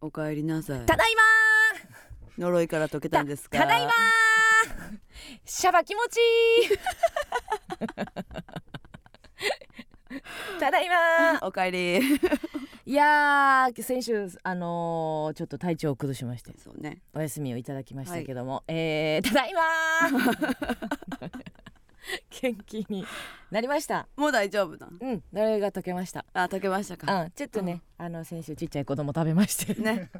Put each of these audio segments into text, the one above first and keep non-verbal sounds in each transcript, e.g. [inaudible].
お帰りなさい。ただいま呪いから解けたんですか？ただいまシャバ気持ちいい。ただいまお帰り。いやー先週あのーちょっと体調を崩しまして。そうね。お休みをいただきましたけども、えーただいま [laughs] [laughs] 元気に。なりました。もう大丈夫なうん。呪いが解けました。あ解けましたか。うん。ちょっとね、あの先週ちっちゃい子供食べましてね。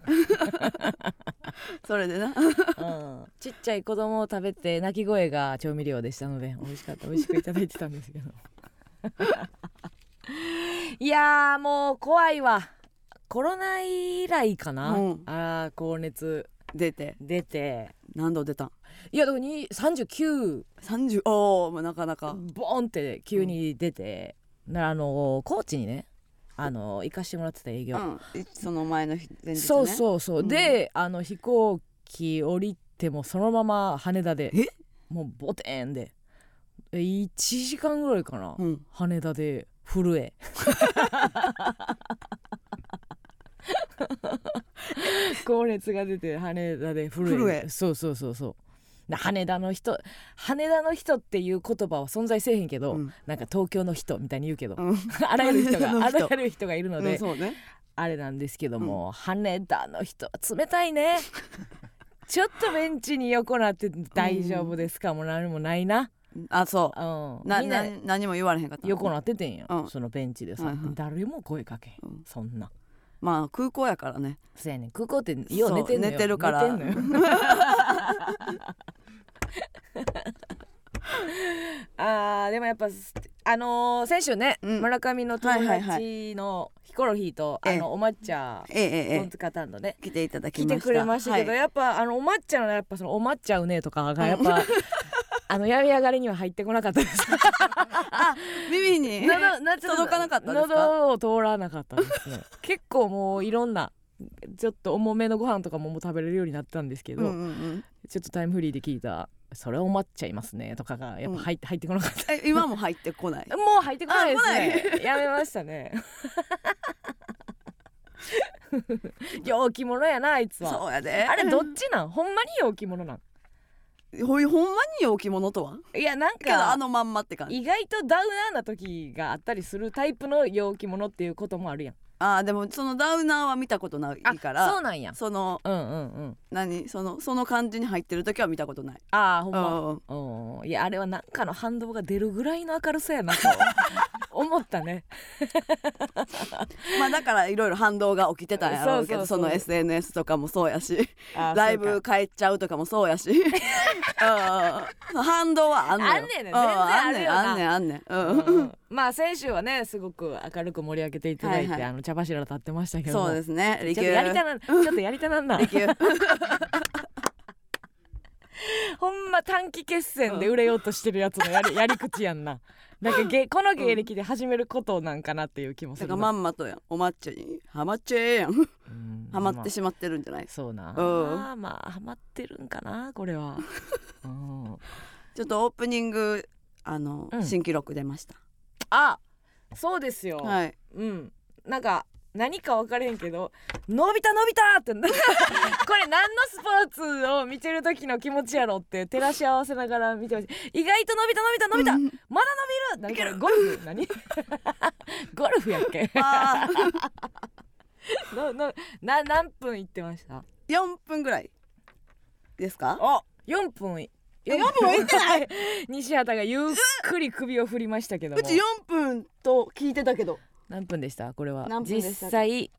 [laughs] それでな。うん、ちっちゃい子供を食べて泣き声が調味料でしたので美味しかった。美味しくいただいてたんですけど。[laughs] いやーもう怖いわ。コロナ以来かな、うん。あー高熱。出て。出て。何度出たん？いやだからに39 30おおなかなか。ボーンって急に出て、ならあの高知にねあの行かしてもらってた営業、うん。いその前の日前日ね。そうそうそう、うん。であの飛行機降りてもそのまま羽田でえ？もうボテンで。え1時間ぐらいかな、うん。羽田で震え。[laughs] 高熱が出て羽田で震え。震え。そうそうそうそう。で羽田の人羽田の人っていう言葉は存在せえへんけど、うん。なんか東京の人みたいに言うけど、うん。[laughs] あらゆる人が [laughs] あらゆる人がいるので、ね。あれなんですけども、羽田の人は冷たいね。[laughs] ちょっとベンチに横なって大丈夫ですか、もう何もないな、あそう。ん、うんなな何も言われへんかった。横なっててんや、うん。そのベンチでさ、はいはい。誰も声かけうん。そんな。まあ空港やからね。そうやねん。空港ってよう寝てんのよ。寝てるから [laughs] あーでもやっぱあのー先週ね、うん。村上の友はいはいは達のヒコロヒーと、ええ。あのお抹茶えええええトンツカタンのね。え来ていただきましてくれましたけど、はい。やっぱあのお抹茶のやっぱそのお抹茶うねとかがやっぱ、[laughs] あの病み上がりには入ってこなかったです。[laughs] 耳に喉なちょっと届かなかったですか？喉を通らなかったですね。結構もういろんなちょっと重めのご飯とかももう食べれるようになったんですけど、うんうんうん。ちょっとタイムフリーで聞いたそれお抹茶いますねとかがやっぱ入って、入ってこなかった。え今も入ってこない？[laughs] もう入ってこないですね。やめましたね。陽気者やなあいつは。そうやで。あれどっちなん？ほんまに陽気者なん？ほいほんまに陽気者とは？いやなんけどあかのまんまって感じ。意外とダウナーな時があったりするタイプの陽気者っていうこともあるやんあーでもそのダウナーは見たことないからそうなんや。そのうんうんうん。何？そのその感じに入ってる時は見たことない。ああほんうんまうん。いやあれはなんかの反動が出るぐらいの明るさやなと思ったね。[laughs] まあだからいろいろ反動が起きてたんやろうけどその SNS とかもそうやしライブ帰っちゃうとかもそうやし。[laughs] うん反動はあんのよ。あんねんね。全然あるよな。あんねんあんねん。あんねんうん。うんうん。まあ先週はねすごく明るく盛り上げていただいて、はいはい。あの茶柱立ってましたけども。そうですね。ちょっとやりたなちょっとやりたなんな。利休 [laughs] [laughs] ほんま短期決戦で売れようとしてるやつのやり [laughs] やり口やんな。なんかげ [laughs] この芸歴で始めることなんかなっていう気もすだからまんまとやん。お抹茶に。ハマっちゃえやん。うんハマってしまってるんじゃない？そうな、うん。まあハマってるんかなこれは、うん、ちょっとオープニングあの、うん。新記録出ました。あそうですよ、はい。うん。なんか何か分からへんけど「伸びた伸びた!」って [laughs] これ何のスポーツを見てる時の気持ちやろって照らし合わせながら見てほしい意外と伸びた伸びた伸びた、うん。まだ伸びる。何これゴルフ何？[laughs] ゴルフやっけ？[laughs] ののな何分いってました？4分ぐらい。ですか？あ4分。い4分もいってない。西畑がゆっくり首を振りましたけども。うち4分と聞いてたけど何分でした？これは。何分でした？実際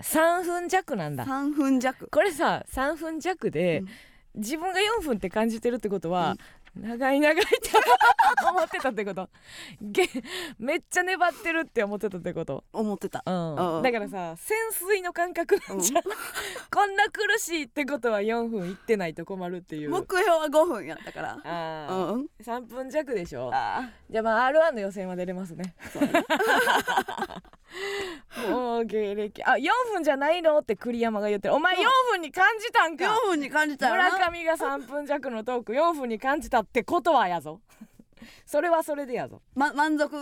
3分弱なんだ。3分弱。これさ3分弱で、うん。自分が4分って感じてるってことは、長い長いって [laughs] 思ってたってこと。げめっちゃ粘ってるって思ってたってこと。思ってた。うん。うん。だからさ潜水の感覚なんじゃん、[laughs] こんな苦しいってことは4分いってないと困るっていう。目標は5分やったから。あー、うん。3分弱でしょ。あじゃあまあ R1 の予選は出れますね。[laughs] もう芸歴。あ4分じゃないのって栗山が言ってる。お前4分に感じたんか。4分に感じた村上が3分弱のトーク4分に感じたってことはやぞ。[laughs] それはそれでやぞ。ま、満足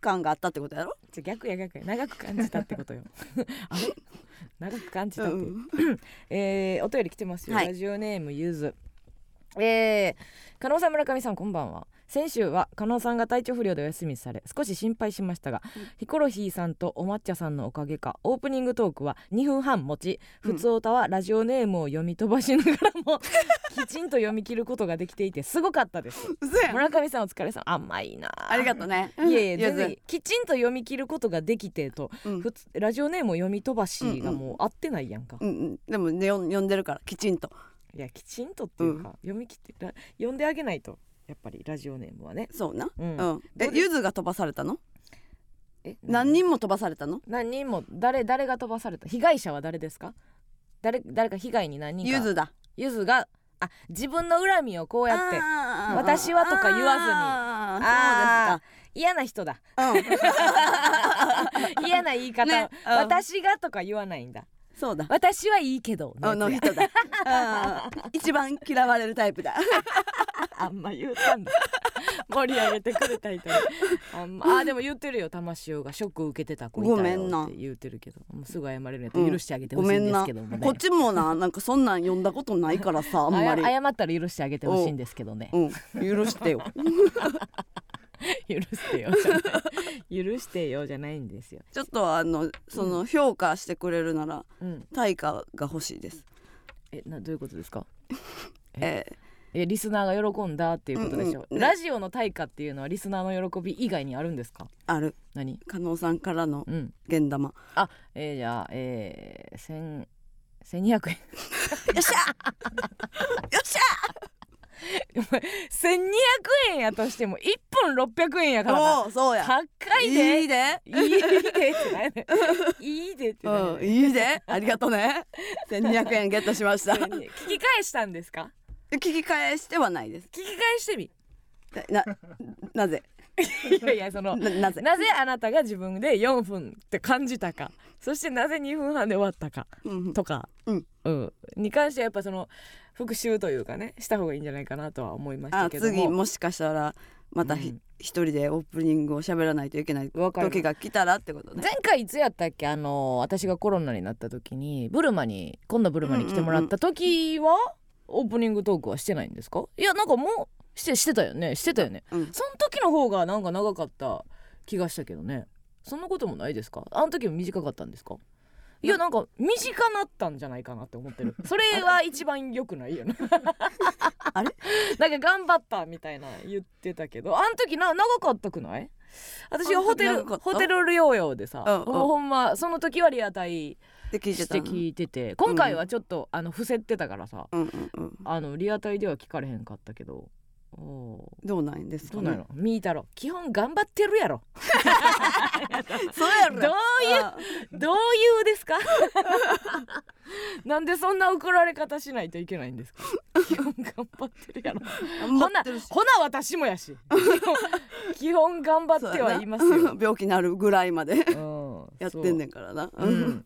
感があったってことやろ？じゃ逆や逆や。長く感じたってことよ。[laughs] あれ？長く感じたって、うん [coughs] えーお便り来てますよ、はい。ラジオネームゆず。えー、加納さん村上さんこんばんは先週は加納さんが体調不良でお休みされ少し心配しましたが、うん。ヒコロヒーさんとお抹茶さんのおかげかオープニングトークは2分半持ちうん。ふつおたはラジオネームを読み飛ばしながらも [laughs] きちんと読み切ることができていてすごかったです。村上さんお疲れさん。甘いなあ。りがとうねいやいや全然いいきちんと読み切ることができてと。うん。ラジオネームを読み飛ばしがもう合ってないやんか、うんうん。でもねよ読んでるからきちんと。いやきちんとっていうか、読み切ってら読んであげないとやっぱりラジオネームはね。そうな？うん。うん。えゆずが飛ばされたの？え？何？人も飛ばされたの？何人も誰誰が飛ばされた？被害者は誰ですか？誰誰か被害に何人か。ゆずだ。ゆずがあ自分の恨みをこうやって私はとか言わずに。あ嫌な人だうですか。嫌な [laughs] 言い方、ねうん。私がとか言わないんだ。うんそうだ。私はいいけどあの人だ。[laughs] あー一番嫌われるタイプだ。[laughs] あんま言うたんだ。盛り上げてくれた人に。あんま。あでも言ってるよ。玉塩がショック受けてた子いたよごめんな。って言ってるけど。もうすぐ謝れるんやったら許してあげてほしいんですけどもね、こっちもななんかそんなん読んだことないからさあんまり。謝ったら許してあげてほしいんですけどね。うん。許してよ [laughs] [laughs] 許してよじゃない。[laughs] 許してよじゃないんですよ、ちょっとあのその評価してくれるならうん、対価が欲しいです。えなどういうことですか？[laughs] え？えリスナーが喜んだっていうことでしょ、うんうん。ねラジオの対価っていうのはリスナーの喜び以外にあるんですか？ーある。何？加納さんからのうん。現玉。あえー、じゃあえー、千1200円。よっしゃよっし1200円やとしても1分600円やからな。そうや。高いで。いいで。いいでってないね [laughs] いいでってないうんいいで。ありがとうね1200円ゲットしました。聞き返したんですか？聞き返してはないです。聞き返してみ。ななぜ？[laughs] いやいやそのななぜ？なぜあなたが自分で4分って感じたか。そしてなぜ2分半で終わったかうんとか、うん。うん。に関してはやっぱその復習というかねした方がいいんじゃないかなとは思いましたあけども。次もしかしたらまたひうん。一人でオープニングを喋らないといけない時が来たらってことね。前回いつやったっけ？あの私がコロナになった時にブルマに今度ブルマに来てもらった時は、オープニングトークはしてないんですか？いやなんかもうしてしてたよね。してたよね。うん。その時の方がなんか長かった気がしたけどね。そんなこともないですか？あの時も短かったんですか？いやなんか短なったんじゃないかなって思ってる。それは一番良くないよね。あれ？[laughs] なんか頑張ったみたいな言ってたけど。あの時な長かったくない？私はホテルホテル療養でさ、うんうほんまその時はリアタイって聞いて聞いてて。今回はちょっと、あの伏せってたからさうんうんうん。あのリアタイでは聞かれへんかったけどどうなんですかね。どうなの見いたろ。基本頑張ってるやろ。[laughs] そうやろ。どういうあどういうですか？なんでそんな怒られ方しないといけないんですか？基本頑張ってるやろ。ほなほな私もやし。[laughs] 基本頑張ってはいますよ、病気になるぐらいまでうん、[laughs] やってんねんんからな。うん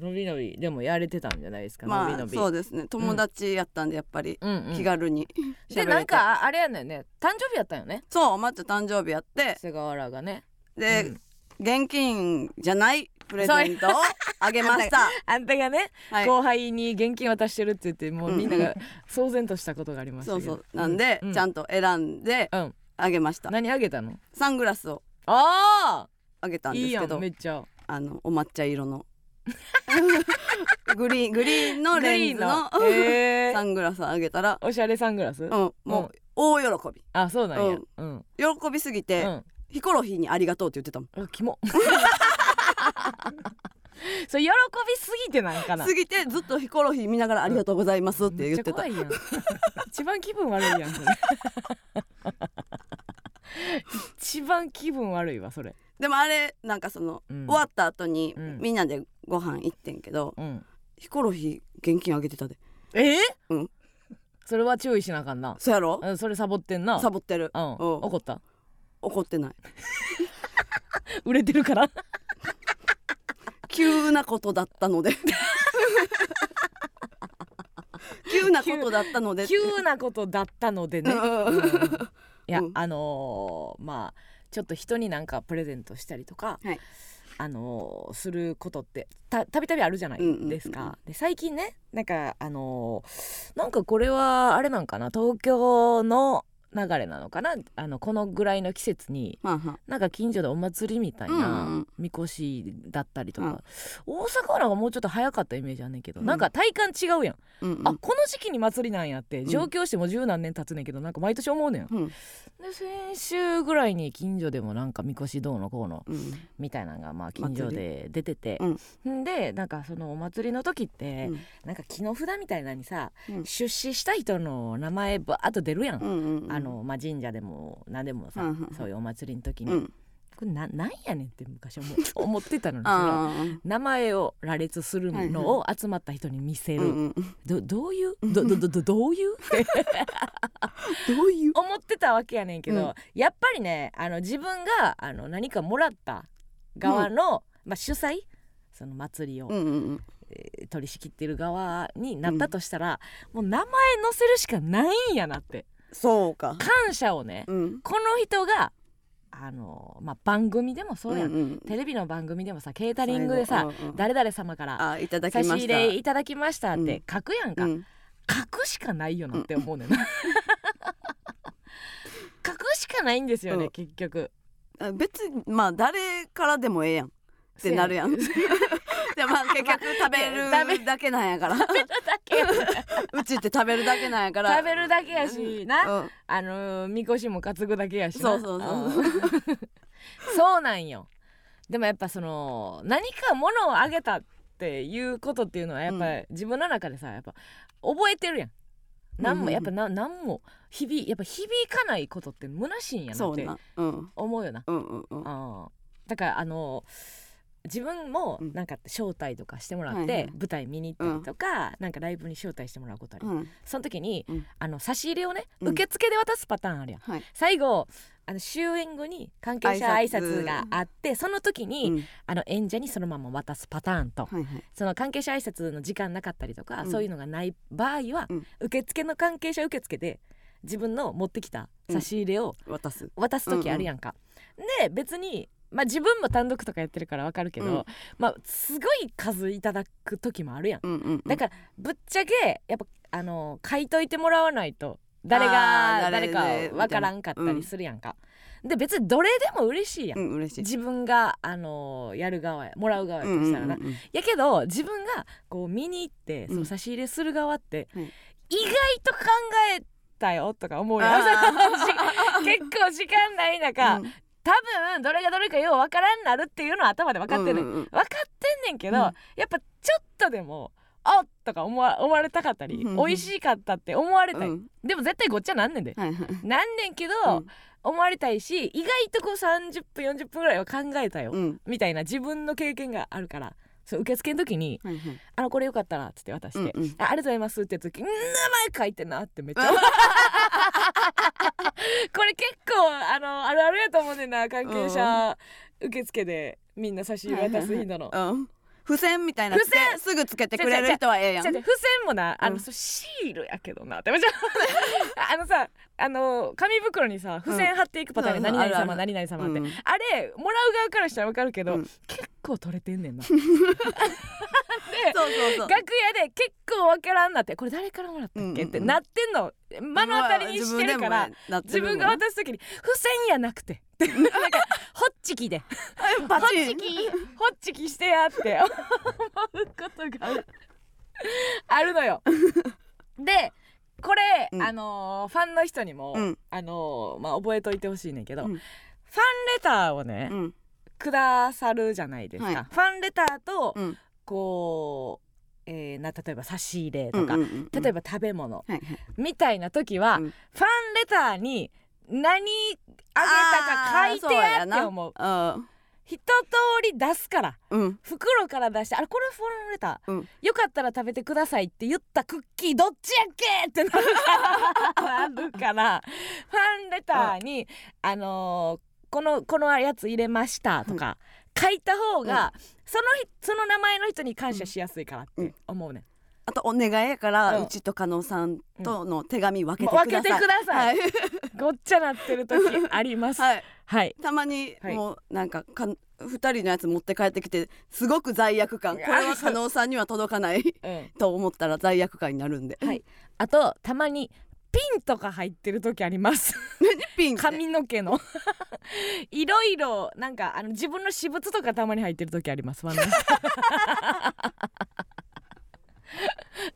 のびのびでもやれてたんじゃないですか、まあのびのび。そうですね。友達やったんでやっぱり。うんうん。気軽に喋れて。でなんかあれやねんね。誕生日やったんよね？そうお抹茶誕生日やって。瀬川原がね。で、うん。現金じゃないプレゼントをあげました。[laughs] あんたがね、はい。後輩に現金渡してるって言ってもうみんなが騒然としたことがありましたけどそうそう。なんで、ちゃんんと選んでうん。あげました。何あげたの？サングラスをああげたあいいやんんですけど。めっちゃ。あのお抹茶色の [laughs] グリーングリーンのレンズのグリーンの。へー。サングラスあげたら、おしゃれサングラス、うん、もう大喜び。あそうなんや。うん。喜びすぎて、うん。ヒコロヒーにありがとうって言ってたもん。あキモ。[laughs] そう喜びすぎてなんかな？すぎてずっとヒコロヒー見ながらありがとうございますって言ってた。めっちゃ怖いやん。一番気分悪いやんそれ [laughs] 一番気分悪いわそれ。でもあれなんかその、うん。終わった後に、うん。みんなでご飯行ってんけどうん。ヒコロヒー現金あげてたで。え？うん。それは注意しなあかんな。そやろ？うんそれサボってんな。サボってる、うん。うん。怒った？怒ってない。[laughs] 売れてるから？急なことだったので。[laughs] 急なことだったので。急なことだったのでね、うん。うんいや、うん。あのーまあちょっと人になんかプレゼントしたりとか、はい。あのーすることってたたびたびあるじゃないですか。うんうんうん。で最近ねなんかあのーなんかこれはあれなんかな東京の流れなのかな？あのこのぐらいの季節にまあはなんか近所でお祭りみたいなんみこしだったりとか、うん。大阪はなんかもうちょっと早かったイメージあんねんけど、うん。なんか体感違うやん、うんうん。あこの時期に祭りなんやってん。上京しても十何年経つねんけどなんか毎年思うねん、うん。で先週ぐらいに近所でもなんかみこしどうのこうのうん。みたいなのがまあ近所で出てて、うん。んでなんかそのお祭りの時って、うん。なんか木の札みたいなのにさ、うん。出資した人の名前バーッと出るやん、うんうんうん。あのまあ、神社でも何でもさ、うんうんそういうお祭りの時に、うん。これななんやねんって昔思う [laughs] 思ってたのに名前を羅列するのを集まった人に見せる、うんうんうん。どどういう？どどどういう？[laughs] どういう？思ってたわけやねんけど、うん。やっぱりねあの自分があの何かもらった側の、まあ、主催？その祭りを、うんうん取り仕切ってる側になったとしたら、もう名前載せるしかないんやなってそうか。感謝をね、うん。この人があの、まあ、番組でもそうやん、んんテレビの番組でもさケータリングでさ、うんうん。誰々様から差し入れいただきましたって書くやんか、うん。書くしかないよなって思うねんな。[laughs] 書くしかないんですよね、うん。結局。あ別にまあ誰からでもええやんってなるやんまあ結局食べるだけなんやから。べるだけ。や [laughs] うちって食べるだけなんやから。食べるだけやしな、うん。あのーみこしも担ぐだけやしな。そうそうそう。ん。[laughs] そうなんよ。でもやっぱその何か物をあげたっていうことっていうのはやっぱ、う自分の中でさやっぱ覚えてるやん。なんうんうんうん。もやっぱな何も響やっぱ響かないことって虚しいんやなって思うよな。うんうん。うん。だからあの自分もうん。なんか招待とかしてもらって、舞台見に行ったりとか、なんかライブに招待してもらうことある、うん。その時に、うん。あの差し入れをねうん。受付で渡すパターンあるやん、はい。最後あの終演後に関係者挨挨拶拶があってその時に、うん。あの演者にそのまま渡すパターンと、はいはい。その関係者挨拶の時間なかったりとか、うん。そういうのがない場合は、うん。受付の関係者受付で自分の持ってきた差し入れを渡す。渡す時あるやんか。で別に、まあ、自分も単独とかやってるからわかるけど、うん。まあ、すごい数いただく時もあるやん。うんうんうん。だからぶっちゃけやっぱあの書いといてもらわないと誰あがー誰かわからんかったりするやんか。で別にどれでも嬉しいやん。うん嬉しい。自分があのやる側やもらう側やとしたらな、うんうんうんやけど自分がこう見に行ってんその差し入れする側って、うん。意外と考えたよとか思うよあ [laughs] 結構時間ない中、うん多分どれがどれかようわからんなるっていうのは頭で分かってんねん、うんうんうん。分かってんねんけど、うん。やっぱちょっとでもあっとか思わ思われたかったり、うんうん美味しかったって思われたい、うん。でも絶対ごっちゃなんねんで、はいはい。なんねんけど、うん。思われたいし意外とこう30分40分ぐらいは考えたよ、うん。みたいな自分の経験があるからそう受付の時にはいはい「あのこれよかったら」っつって渡して「うんうん。あありがとうございます」って言った時ん「名前書いてな」ってめっちゃ。[laughs] これ結構あのあるあるやと思うねんな関係者受付でみんな差し入れ渡す人の。うん付箋みたいな付箋。すぐつけてくれる人はええやん。付箋もなあの、うん。シールやけどな。って [laughs] あのさあの紙袋にさ付箋貼っていくパターンで、うん。何々様何々様って、うん。あれもらう側からしたらわかるけど、うん。結構取れてんねんな。[laughs] そうそうそう。楽屋で結構わからんなって。これ誰からもらったっけ、ってなってんの目の当たりにしてるから、自分が渡す時に付箋やなくて。[laughs] なんかホッチキで。バホッチキホッチキしてやって思うことがあるのよ。でこれ、うん。あのーファンの人にも、うん。あのーまあ、覚えといてほしいねんけど、うん。ファンレターをね、うん。くださるじゃないですか。はい。ファンレターと、うん。こう、えーな例えば差し入れとか、うんうんうん例えば食べ物。はいはい。みたいな時は、うん。ファンレターに何あげたか書いてやって思う。あ一通り出すから。ーうん。袋から出してあれこれファンレター、うん。よかったら食べてくださいって言ったクッキーどっちやっけってなるから。[laughs] ファンレターに、あのーこのこのやつ入れましたとか、書いた方が、その日その名前の人に感謝しやすいからって思うね、あとお願いやから、ううんちと加納さんとの手紙分けて分ください、けてください、はい、[laughs] ごっちゃなってる時あります。はい。はい。たまにはい。もうなんかか2人のやつ持って帰ってきてすごく罪悪感。これは加納さんには届かないうん。と思ったら罪悪感になるんで。はい。あとたまにピンとか入ってる時あります。髪の毛の。[laughs] いろいろなんかあの自分の私物とかたまに入ってる時あります。[laughs]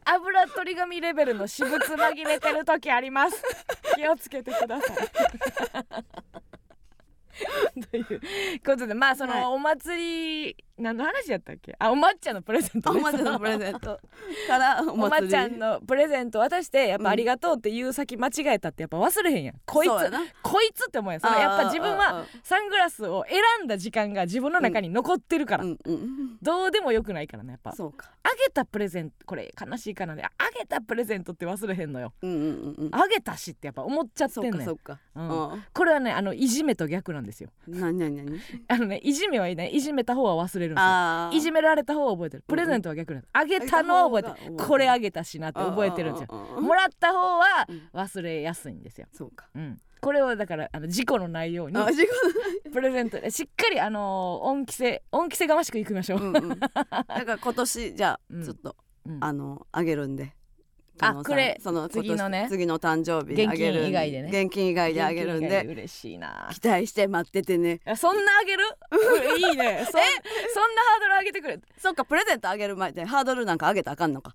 油取り紙レベルの私物紛れてる時あります。気をつけてください。[laughs] ということでまあその、はい。お祭り何の話やったっけ？あお抹茶のプレゼントねおまちゃんのプレゼント。からおおまちゃんのプレゼント渡してやっぱありがとうって言う先間違えたってやっぱ忘れへんやん。こいつこいつって思うやん。そのやっぱ自分はサングラスを選んだ時間が自分の中に残ってるから、うんうんどうでもよくないからねやっぱ。そうか。あげたプレゼントこれ悲しいかなねあげたプレゼントって忘れへんのよ。うんうんうんうん。あげたしってやっぱ思っちゃってそん。ねんこれはねあのいじめと逆なんですよ。なになになにあのねいじめはいないいじめた方は忘れるんですよ。いじめられた方は覚えてる。プレゼントは逆なんですあげたのは覚えてる。これあげたしなって覚えてるんですよ。もらった方はうん忘れやすいんですよ、そうか。うん、これをだからあの事故のないようにプレゼント。でしっかりあのー恩着せ恩着せがましくいきましょう、うんうん。だから今年じゃあうん。ちょっとうん。あのあげるんであくれ。その次のね。次の誕生日にあげる現金以外でね。現金以外であげるんで。嬉しいな。期待して待っててね。あそんなあげる？う [laughs] んいいね。そんそんなハードル上げてくれ？そっかプレゼントあげる前でハードルなんか上げたらあかんのか。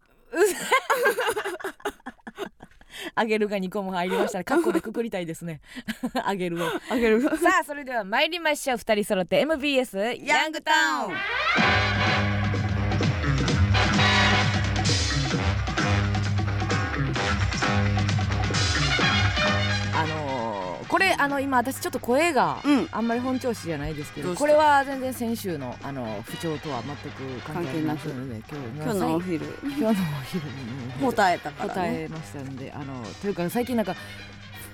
あげるが2個も入りましたらカッコでくくりたいですね。[laughs] あげるを。あげる。さあそれでは参りましょう。2人揃って MBS ヤングタウンこれあの今私ちょっと声がうん。あんまり本調子じゃないですけどこれは全然先週のあの不調とは全く関係ありませんので今今日のお昼。今日のお昼に。答えたから答ねえましたんであのというか最近なんか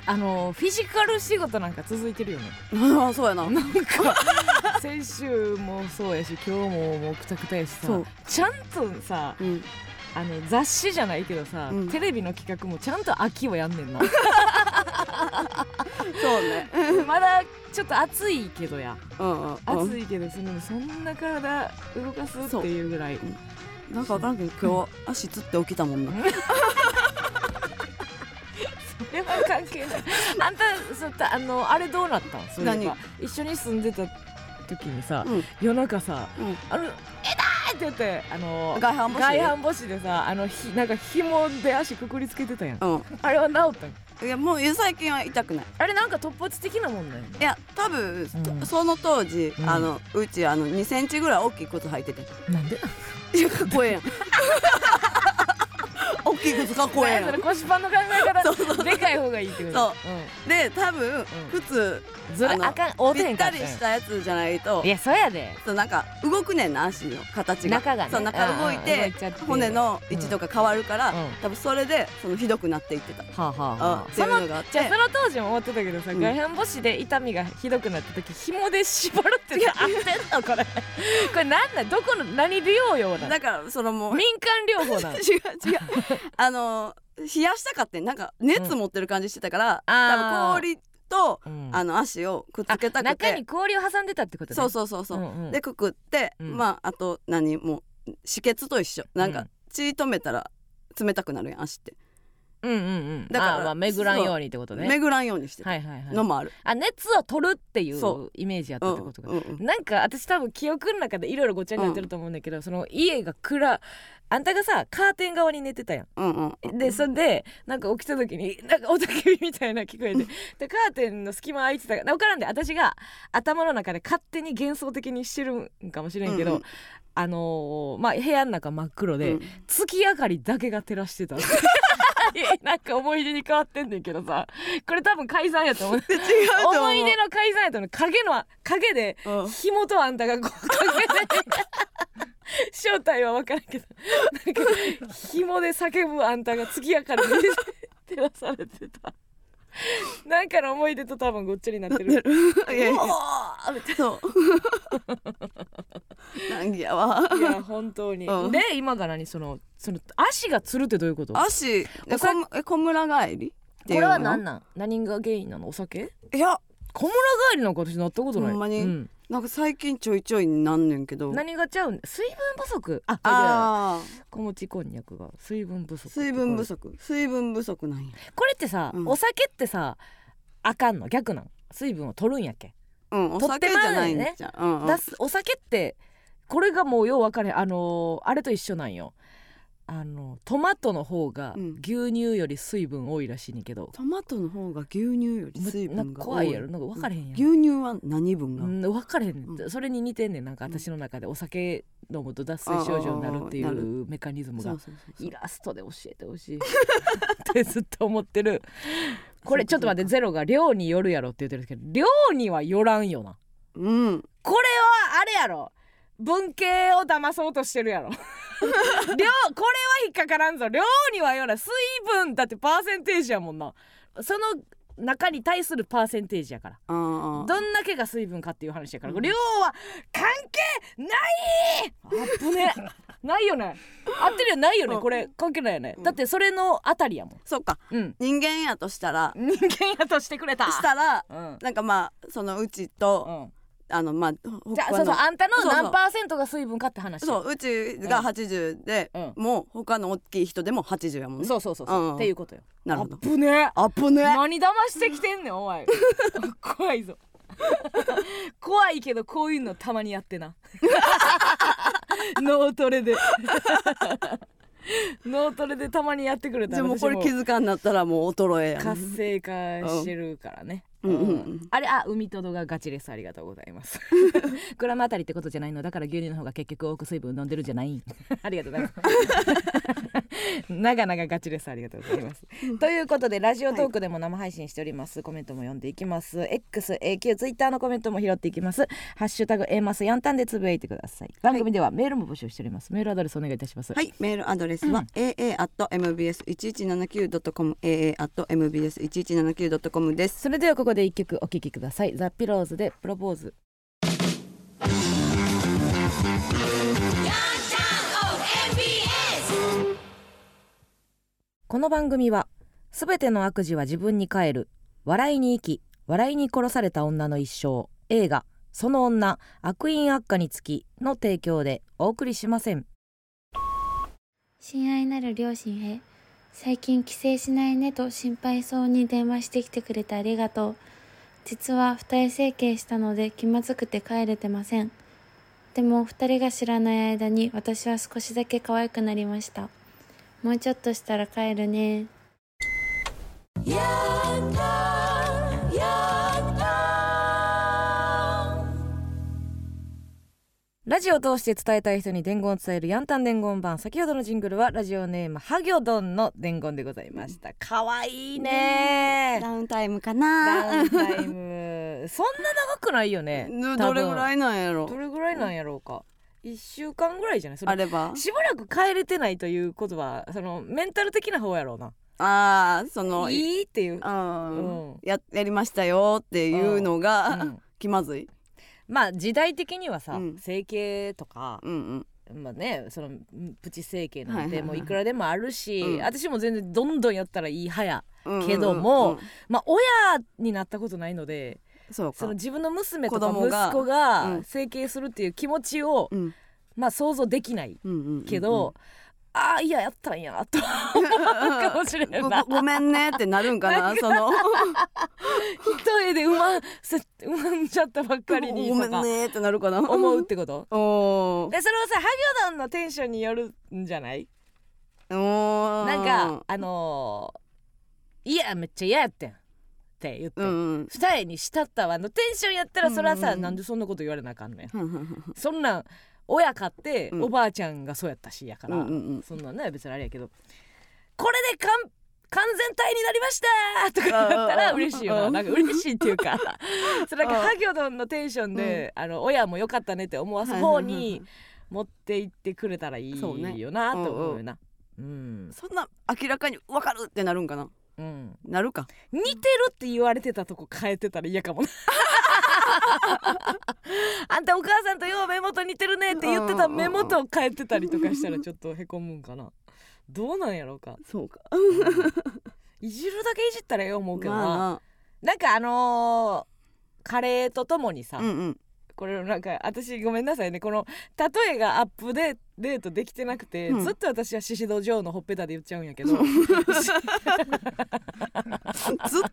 あのフィジカル仕事なんか続いてるよね。ああそうやな。なんか先週もそうやし今日ももうくたくたやしさちゃんとさうんあの雑誌じゃないけどさ、うん。テレビの企画もちゃんと秋をやんねんな。[laughs] そうね。[laughs] まだちょっと暑いけどや。うんうんうん。暑いけどそのそんな体動かすっていうぐらい。なん。かわからんけど今日足つって起きたもんな。[laughs] それは関係ない。あんたそうたあのあれどうなったん？それ一緒に住んでた時にさ、うん。夜中さうん。あの「えだー!」って言ってあの外反母趾？外反母趾でさあのひなんか紐で足くくりつけてたやん。うあれは治ったんんいやもう最近は痛くない。あれなんか突発的なもんだよねいや多分、うん。その当時、うん。あのうちあの2センチぐらい大きい靴履いてて。なんでいやかっこええやん。大きい靴かっこええ腰パンの考え方。でかい方がいいってこと？そう。で多分、靴うん、ずれあかん合うてへぴったりしたやつじゃないといやそうやで。そうなんか動くねんな足の形が。中がね。そう中動いて骨の位置とか変わるから、うん。多分それでそのひどくなっていってた、はあはあっていうのがあって。じゃあその当時も思ってたけどさ、うん。外反母趾で痛みがひどくなった時紐で縛るって合ってんの？これ。これなんだどこの何療養なの？だからそのもう。民間療法なの？[laughs] 違う違うあの冷やしたかってんなんか熱持ってる感じしてたから、あー。多分氷とうん。あの足をくっつけたく中てに氷を挟んでたってことね。そうそうそうそう、うんうん。でくくって、うん。まああと何もう止血と一緒。なんかうん。血止めたら冷たくなるやん足って、うんうんうん。だからあまあ巡らんようにってことね。巡らんようにしてた。はいはいはい。のもある、あ熱を取るっていそう。イメージやったってことか、うんうんうんなんか私多分記憶の中でいろいろごっちゃになってると思うんだけど、その家が暗あんたがさカーテン側に寝てたやん。うんうんでそれでなんか起きた時になんか雄たけびみたいなの聞こえてでカーテンの隙間空いてたから分からんで私が頭の中で勝手に幻想的にしてるんかもしれんけど、うんうん。あのーまあ部屋の中真っ黒で、うん。月明かりだけが照らしてたなんか思い出に変わってんねんけどさ。これ多分改ざんやと思う。[laughs] 思い出の改ざんやと思う。影の影でうん。紐とあんたがこうかけて正体は分からんけど。なんか紐で叫ぶあんたが月明かりに照らされてた [laughs] なんかの思い出と多分ごっちゃになってる。[laughs] いやいや。うわーみたいそう難儀やわ。ないや本当に、うん。で今が何そのその足がつるってどういうこと？こ足。えこむえ小村帰り？っていうの？れは何なん？何が原因なの？お酒？いや。小村帰りなんか私なったことない。ほんまに。うんなんか最近ちょいちょいなんねんけど。何がちゃう？ん水分不足。あああ小餅こんにゃくが水分不足ー水分不足。足水分不足なんや。これってさ、うん。お酒ってさあかんの？逆なん？水分を取るんやっけ、うんお取って酒じゃないんじゃ。ん、うん。うん出すお酒ってこれがもうよう分かれあのーあれと一緒なんよあのトマトの方がうん。牛乳より水分多いらしいねんけど、トマトの方が牛乳より水分が怖いやろ。なんか分かれへんやん、牛乳は何分が、うん、分かれへん。うん。それに似てんねん。なんか私の中でお酒飲むと脱水症状になるっていうメカニズムがイラストで教えてほしい。ってずっと思ってる。これちょっと待って。ゼロが量によるやろって言ってるんですけど量にはよらんよな。うん。これはあれやろ文系を騙そうとしてるやろ。[laughs] 量これは引っかからんぞ。量にはよらん水分だってパーセンテージやもんな。その中に対するパーセンテージやから。どんだけが水分かっていう話やから、うん。量は関係ない！あっぶね [laughs] ないよね。合ってるよないよね。うん。これ関係ないよね、うん。だってそれのあたりやもん。そっか。うん。人間やとしたら。人間やとしてくれた。したらうん、なんかまあそのうちと、うん、あのまあじゃあそうそうあんたの何パーセントが水分かって話。そううちがうん。80で、うん。もう他の大きい人でも80やもんね。そうそうそうそう、うん。っていうことよ。なるほど。あっぶね。あぶね。何騙してきてんねんお前 [laughs] 怖いぞ。[laughs] 怖いけどこういうのたまにやってな。[laughs] 脳トレで。脳トレでたまにやってくれたらもうこれ私気づかんなったらもう衰えやね活性化してるからね、うんうんうん。あれあ海とどがガチレスありがとうございます。グラムあたりってことじゃないの。だから牛乳の方が結局多く水分飲んでるんじゃない。[laughs] ありがとうございます。長々ガチレスありがとうございます。ということでラジオトークでも生配信しております、コメントも読んでいきます。XAQ ツイッターのコメントも拾っていきます。ハッシュタグ A マスヤンタンでつぶやいてください。番組ではメールも募集しております。メールアドレスお願いいたします。はい、メールアドレスは、aa.mbs1179.com aa.mbs1179.com です。それではこここで一曲お聴きください。ザ・ピローズでプロポーズ。この番組はすべての悪事は自分に返る。笑いに生き笑いに殺された女の一生。映画その女悪因悪化につきの提供でお送りしません。親愛なる両親へ最近帰省しないねと心配そうに電話してきてくれてありがとう。実は二重整形したので気まずくて帰れてません。でも二人が知らない間に私は少しだけ可愛くなりました。もうちょっとしたら帰るね。ラジオを通して伝えたい人に伝言を伝えるヤンタン伝言版。先ほどのジングルはラジオネームハギョドンの伝言でございました。かわいいね。ダウンタイムかダなウンタイム。そんな長くないよね。どどれぐらいいなんやろ。どれぐらいなんやろうか。一週間ぐらいじゃない？それ。あれば。しばらく帰れてないということはそのメンタル的な方やろうな。あーそのいいっていう、うん。うん。ややりましたよっていうのが、うん。気まずいまあ時代的にはさ、うん。整形とかうんうん。まあねそのプチ整形なんはいはいはいてもういくらでもあるし、うん。私も全然どんどんやったらいい派やうんうん。けどもうん。うんまあ親になったことないのでそうか。その自分の娘とか子供が息子うがん。整形するっていう気持ちを、うん。まあ想像できないうんうんうんうん。けど、ああいややったんやと。思うかもしれんな。ごごめんねってなるんかなその。一重でうませうまんじゃったばっかりにごめんねってなるかな。思うってこと？[laughs] でそれはさハギョドンのテンションによるんじゃない？なんかあのーいやめっちゃ嫌やってんって言って、うんうん。二重にしたったわのテンションやったらそれはさ、うんなんでそんなこと言われなあかんのやふんふんふんふん。そんなん親買って、うん。おばあちゃんがそうやったしやから、うんうんうん。そんなんね別にあれやけどこれでかん完全体になりましたとかだったら嬉しいようなんなんか嬉しいっていうか。[laughs] それなんかうん。ハギョドンのテンションで、あの親もよかったねって思わす方に持っていってくれたらいいそうねよなと思うよな。うん、そんな明らかに分かるってなるんかな？うん、なるか。似てるって言われてたとこ変えてたら嫌かもな [laughs] [laughs] あんたお母さんとよう目元似てるねって言ってた目元を変えてたりとかしたらちょっとへこむんかな。どうなんやろうか。そうか。いじるだけいじったらええ思うけどな、まあな。んかあのカレーとともにさ、うんうんこれなんか私ごめんなさいね。この例えがアップデデートできてなくて、うん。ずっと私はシシドジョーのほっぺたで言っちゃうんやけど。ずっ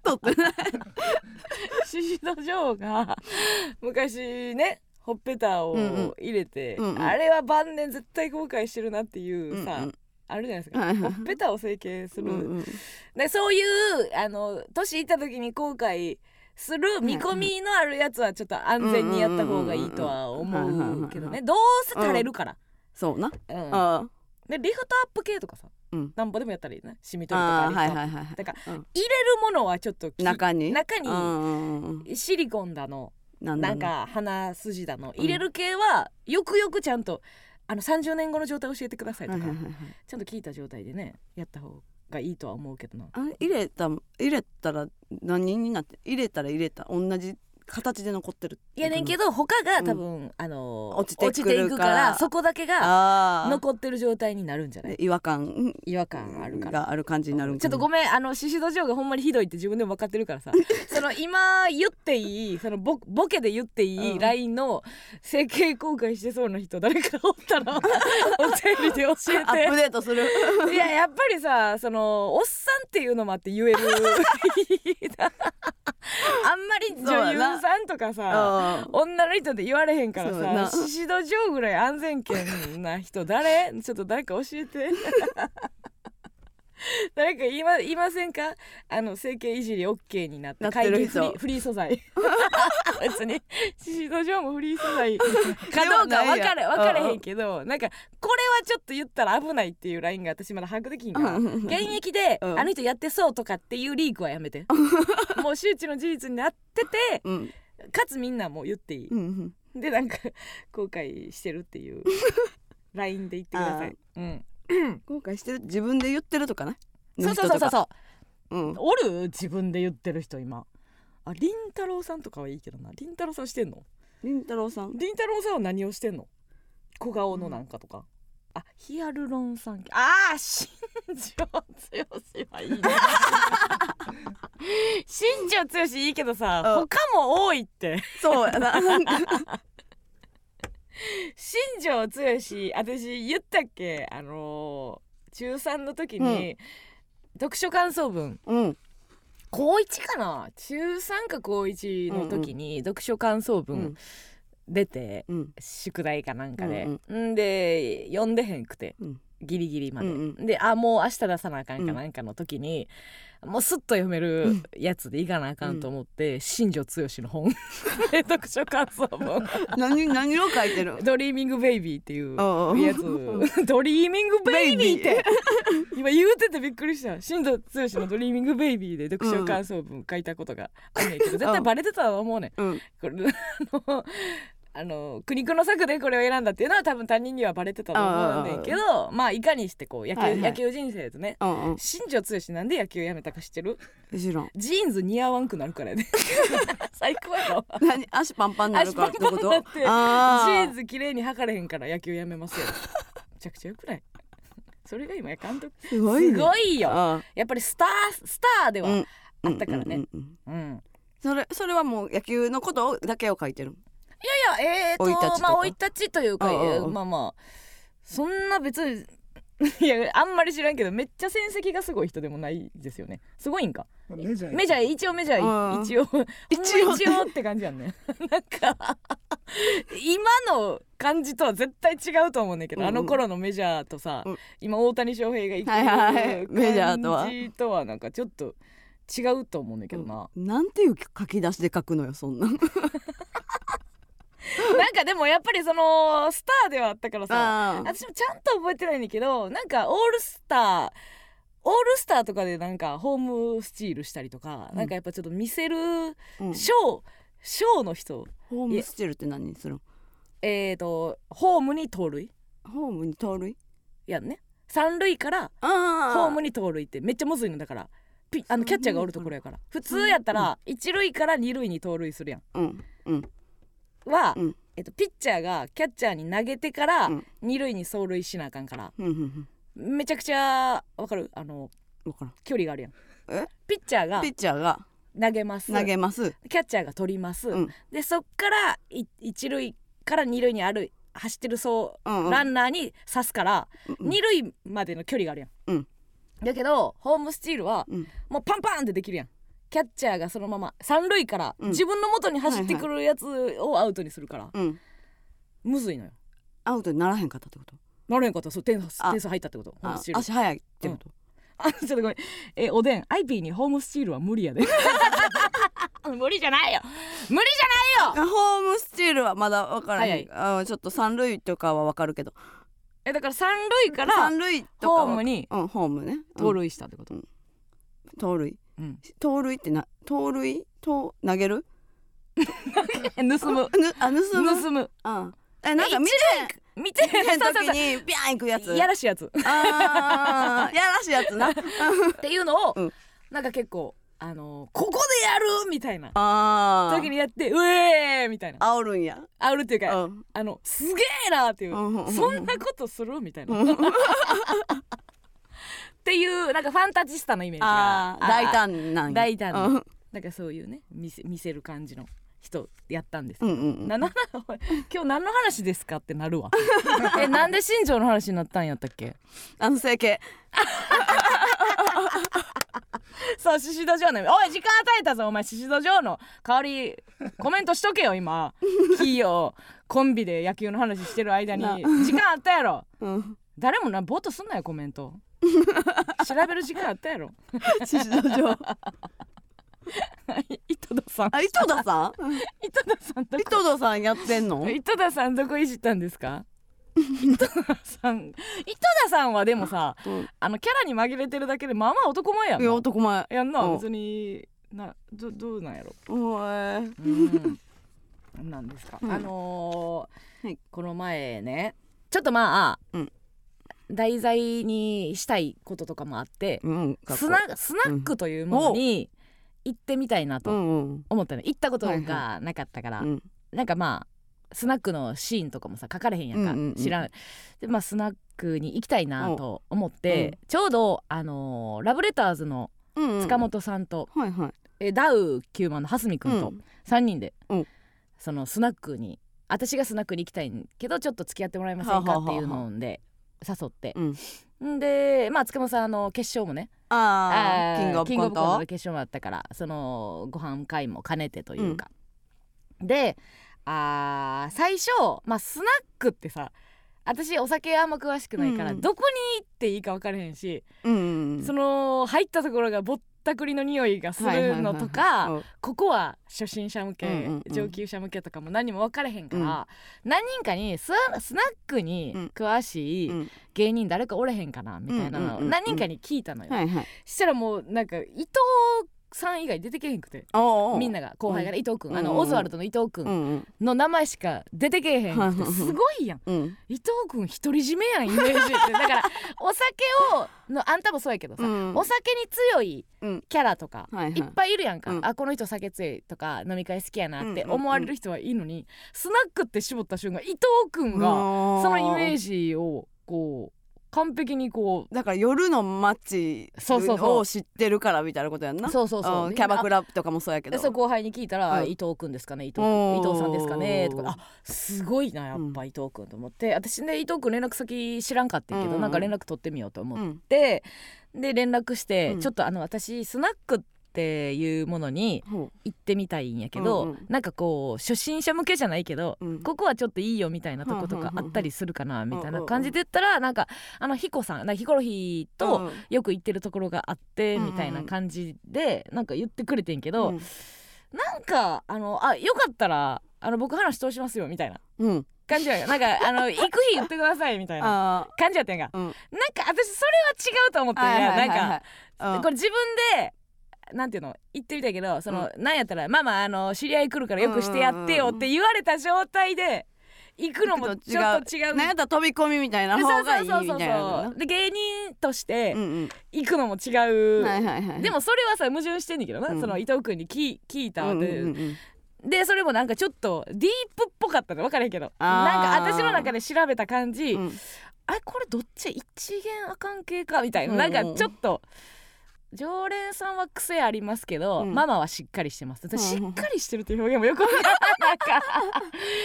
とってねシシドジョーが昔ねほっぺたを入れて、うんうん。あれは晩年絶対後悔してるなっていうさ、うんうん。あるじゃないですか、ほっぺたを整形する、うんうん。でそういうあの年いった時に後悔する見込みのあるやつはちょっと安全にやった方がいいとは思うけどね。どうせ垂れるから、そうな。うん。あでリフトアップ系とかさ、うん。なんぼでもやったらいいねシミ取りとかはいはいはいはい。だからうん。入れるものはちょっとき中に？中にシリコンだのなんか鼻筋だの入れる系はよくよくちゃんとあの30年後の状態教えてくださいとか、ちゃんと聞いた状態でねやった方がいいとは思うけどな。あ入れた入れたら何になって入れたら入れた同じ形で残ってるいやねんけど他が多分、あのー落ちていくかかららそこだけが残ってる状態になるんじゃない？違和感。違和感あるから。がある感じになるんちょっとごめんあのシシドジョーがほんまにひどいって自分でも分かってるからさ。その今言っていいそのボボケで言っていうん。い LINE の整形公開してそうな人誰かおったら [laughs] お便りで教アッえプデートする。ていややっぱりさそのおっさんっていうのもあって言える [laughs] あんまり女優さんとかさあ女の人で言われへんからさシシドジョーぐらい安全圏な人誰？ちょっと誰か教えて [laughs] 誰か言いま言いませんか？あの整形いじり OK になった。なってる人。フリーフリー素材。[laughs] 別に。シシドジョーもフリー素材。[laughs] かどうか分かれ分かれへんけど。なんかこれはちょっと言ったら危ないっていうラインが私まだ把握できんから。うん現役で、うん。あの人やってそうとかっていうリークはやめて。もう周知の事実になっててうん。かつみんなもう言っていい。でなんか後悔してるっていう。LINE で言ってください、うん、[clears throat] 後悔してる自分で言ってるとかね。そうそうそうそう。そうう、うん、おる自分で言ってる人今。ありんたろーさんとかはいいけどな。りんたろーさんしてんの？りんたろーさん。りんたろーさんは何をしてんの？小顔のなんかとか、あヒアルロン酸。ああ新庄剛志はいいね。[laughs] 新庄剛志いいけどさうん。他も多いって。そうやな。なんか新庄剛志私言ったっけ？あのー中3の時に、読書感想文。うん。高1かな？中3か高1の時に読書感想文出て、うん。うん。宿題かなんかで、うん。んで読んでへんくて。うんギリギリまで、うんであもう明日出さなあかんかなんかの時に、もうスッと読めるやつでいかなあかんと思って、新庄剛志の本。[laughs] で読書感想文。何何を書いてる？[laughs] ドリーミングベイビーっていうやつ。[laughs] ドリーミングベイビーって。今言うててびっくりした。新庄剛志のドリーミングベイビーで読書感想文書いたことがあんねんけど、絶対バレてたと思うねん。うん。これあのあの苦肉の策でこれを選んだっていうのは多分他人にはバレてたと思うねんけどまあいかにしてこう野球,、はいはい。野球人生とねうんうん。新庄剛志なんで野球やめたか知ってる？知らん。ジーンズ似合わんくなるからやで [laughs] 最高やろ何？足パンパンになるからってこと？足パンパンになってあー。ジーンズ綺麗に履かれへんから野球やめますよ。めちゃくちゃよくない？それが今や監督ーすごいね。よ。あやっぱりスタースターではうん。あったからね。うんうんうんうん。それそれはもう野球のことをだけを書いてる？いやえーととか？まあ生い立ちというかまあまあそんな別に [laughs] いやあんまり知らんけどめっちゃ戦績がすごい人でもないですよね。すごいんか？メジャーメジャー一応メジャーうん一応一応。[laughs] 一応って感じやんね。[laughs] なんか今の感じとは絶対違うと思うねんけど、うんうん。あの頃のメジャーとさ、うん。今大谷翔平が行くはいはいはい。メジャーとは。感じとはなんかちょっと違うと思うねんけどな、なんていう書き出しで書くのよそんな [laughs] なんかでもやっぱりそのスターではあったからさ私もちゃんと覚えてないねんだけどなんかオールスターオールスターとかでなんかホームスチールしたりとか、うん。なんかやっぱちょっと見せるうん。ショー、ショーの人。ホームスチールって何するの？えーとホームに盗塁ホームに盗塁やんね。三塁からあホームに盗塁ってめっちゃむずいのだから。ピあのキャッチャーがおるところやから。普通やったら一塁から二塁に盗塁するや。んうんうんは、うん。えっと、ピッチャーがキャッチャーに投げてからうん。二塁に走塁しなあかんから。うんうんうんめちゃくちゃわかる？あの分からん。距離があるやん。え？ピッチャーがピッチャーが投げます。投げます。キャッチャーが取ります、うん。でそっからい一塁から二塁にある走ってるそう、うんうん。ランナーに刺すから、うん二塁までの距離があるやん、うん。だけどホームスチールはうん。もうパンパンってできるやんキャッチャーがそのまま三塁からうん。自分の元に走ってくるやつをアウトにするから、うん。むずいのよ。アウトにならへんかったってこと？なれんかった。らそう点数あ。点数入ったってこと。ホームあスチール。足早いってこと？[laughs] あちょっとごめん。えおでん。アイピーにホームスチールは無理やで。[laughs] 無理じゃないよ。無理じゃないよ。ホームスチールはまだ分からへん。早あちょっと三塁とかは分かるけど。えだから三塁から三塁とかはホームにうんホームね。盗塁したってこと、うん。盗塁？うん。盗塁ってな盗塁と投げる？え [laughs] 盗む。ぬあ盗む？盗む。うんえなんか見て見て。へん [laughs] そうそう時にビャーン行くやつ？やらしいやつ。あー。[laughs] やらしいやつな。っていうのを、うん。なんか結構あのーここでやるみたいな。時にやってうえーみたいな。煽るんや。あるっていうか、うん。あのすげえなっていう、うん。そんなことするみたいなっていうなんかファンタジスタのイメージがあー大胆なんや。大胆。なうん。なんかそういうね見せ見せる感じの人やったんですうんうんうん。ななな今日何の話ですかってなるわ。[laughs] えなんで新庄の話になったんやったっけ？あの整形。そう獅子戸城のおい時間与えたぞお前獅子戸城の代わりコメントしとけよ今。キーよコンビで野球の話してる間に。な。時間あったやろ。うん。誰もなボットすんなよコメント調べる時間あったやろ。獅子道場井戸田さん。あ井戸田さん？[laughs] 井戸田さんど井こ戸田さんやってんの？[laughs] 井戸田さんどこいじったんですか？井戸田さん。[laughs] 井戸田さんはでもさう？んあのキャラに紛れてるだけでまあまあ男前やんいやな男前。やんなうん。別になどどうなんやろ。おえうん。なんですか、うん。あのーはい。この前ねちょっとまあ、うん題材にしたいこととかもあってうんスナスナックというものに行ってみたいなうとんうん。思ったの。行ったことはいがなかったから、うん。なんかまあスナックのシーンとかもさ書かれへんやんか、うんうんうん。知らん。でまあスナックに行きたいなと思って、ちょうどあのーラブレターズのうんうん塚本さんと、はいはい。えダウ9万の蓮見くんとうん。3人で、うん。そのスナックに私がスナックに行きたいんけどちょっと付き合ってもらえませんかっていうので誘って、ん。でまあ塚本さんあの決勝もね。ああキングオブコント。トの決勝もあったからそのご飯会も兼ねてというか、であー最初まあスナックってさ私お酒あんま詳しくないから、うん。どこに行っていいか分からへんし、うん。その入ったところがぼったくりの匂いがするのとか、うん。ここは初心者向け、うんうんうん。上級者向けとかも何も分からへんから、何人かにスナスナックに詳しいうん。芸人誰かおれへんかなみたいなのをうんうんうんうん何人かに聞いたのよ。はいはい。したらもうなんか伊藤さん以外出てけへんくて。みんなが後輩がね伊藤君。あうんうんうん。のオズワルドの伊藤う君の名前しか出てけえへんくてすごいやん。うん。伊藤君独り占めやんイメージって。だから [laughs] お酒をのあんたもそうやけどさ、うん。お酒に強いうん。キャラとか、はいっぱいいるやんか、うん。あこの人酒強いとか飲み会好きやなって思われる人はいいのに、スナックって絞った瞬間伊藤君がそのイメージをこう完璧にこだから夜の街を知ってるからみたいなことやんな？うそうそうそう。うんキャバクラとかもそうやけど。でそう後輩に聞いたら、うん。伊藤君ですかね。伊藤伊藤さんですかね。とか。あすごいなやっぱ伊藤君と思って、私ね伊藤君連絡先知らんかったけど、うん。なんか連絡取ってみようと思っうん。て、で連絡して、うん。ちょっとあの私スナックっていうものにほ行ってみたいんやけど、うんうん。なんかこう初心者向けじゃないけど、うん。ここはちょっといいよみたいなとことかあったりするかなみたいな感じで言ったらなんかあの彦さんヒコロヒーとうんよく行ってるところがあってうんうんみたいな感じでなんか言ってくれてんけど、うん。なんかあのあよかったらあの僕話通しますよみたいなうん。感じや。なんかあの [laughs] 行く日言ってくださいみたいなあ感じやったんやうん。なんか私それは違うと思ってんやなんかかこれ自分でなんていうの言ってみたけどその、なんやったらママあの知り合い来るからよくしてやってよって言われた状態で行くのもちょっと違う。なんやったら飛び込みみたいな方がいいみたそうそういなそうで芸人としてうんうん。行くのも違う、はいはいはい。でもそれはさ矛盾してんねんけどな、うん。その伊藤君に聞聞いたうんで、うんうん。でそれもなんかちょっとディープっぽかったの分からへんけど。なんか私の中で調べた感じ、うん。あれこれどっち？一元あかん系か？みたいな、うんうん。なんかちょっと常連さんは癖ありますけど、うん。ママはしっかりしてます、うん。しっかりしてるっていう表現もよくわからない。[laughs] なんか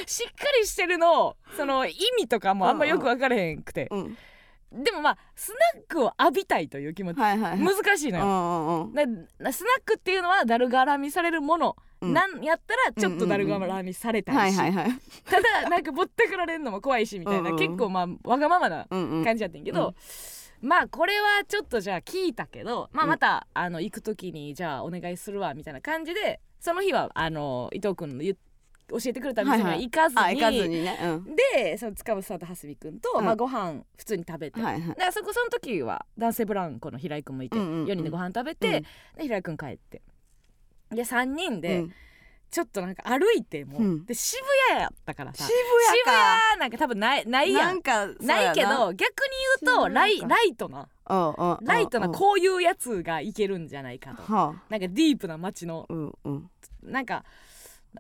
しっかりしてるのその意味とかもあんまよく分からへんくて、うん。でもまあスナックを浴びたいという気持ち、はいはいはい。難しいのよ、うんうんうん。なスナックっていうのはだるがらみされるもの、うん。なんやったらちょっとだるがらみされたいし、はいはいはい。ただなんかぼったくられるのも怖いしみたいな、うんうん結構まあわがままなうんうん。感じやってんけど、まあこれはちょっとじゃあ聞いたけど、まあ、うん。また、あの行く時にじゃあお願いするわみたいな感じでその日はあの伊藤君の言っ教えてくれた店には行かずに,、あ行かずにね。うん。でその塚本さんと蓮見君と、うん。まあ、ご飯普通に食べて、はいはい。でそこその時は男性ブランコの平井君もいて、うんうんうん。4人でご飯食べて、で平井君帰って。で3人でうんちょっとなんか歩いても、うん。で渋谷やったからさ。渋谷か。谷なんか多分ないないやなんないけど逆に言うとライライトな。ライトなうんこういうやつがいけるんじゃないかと。はあ。なんかディープな街の。うんうん。なんか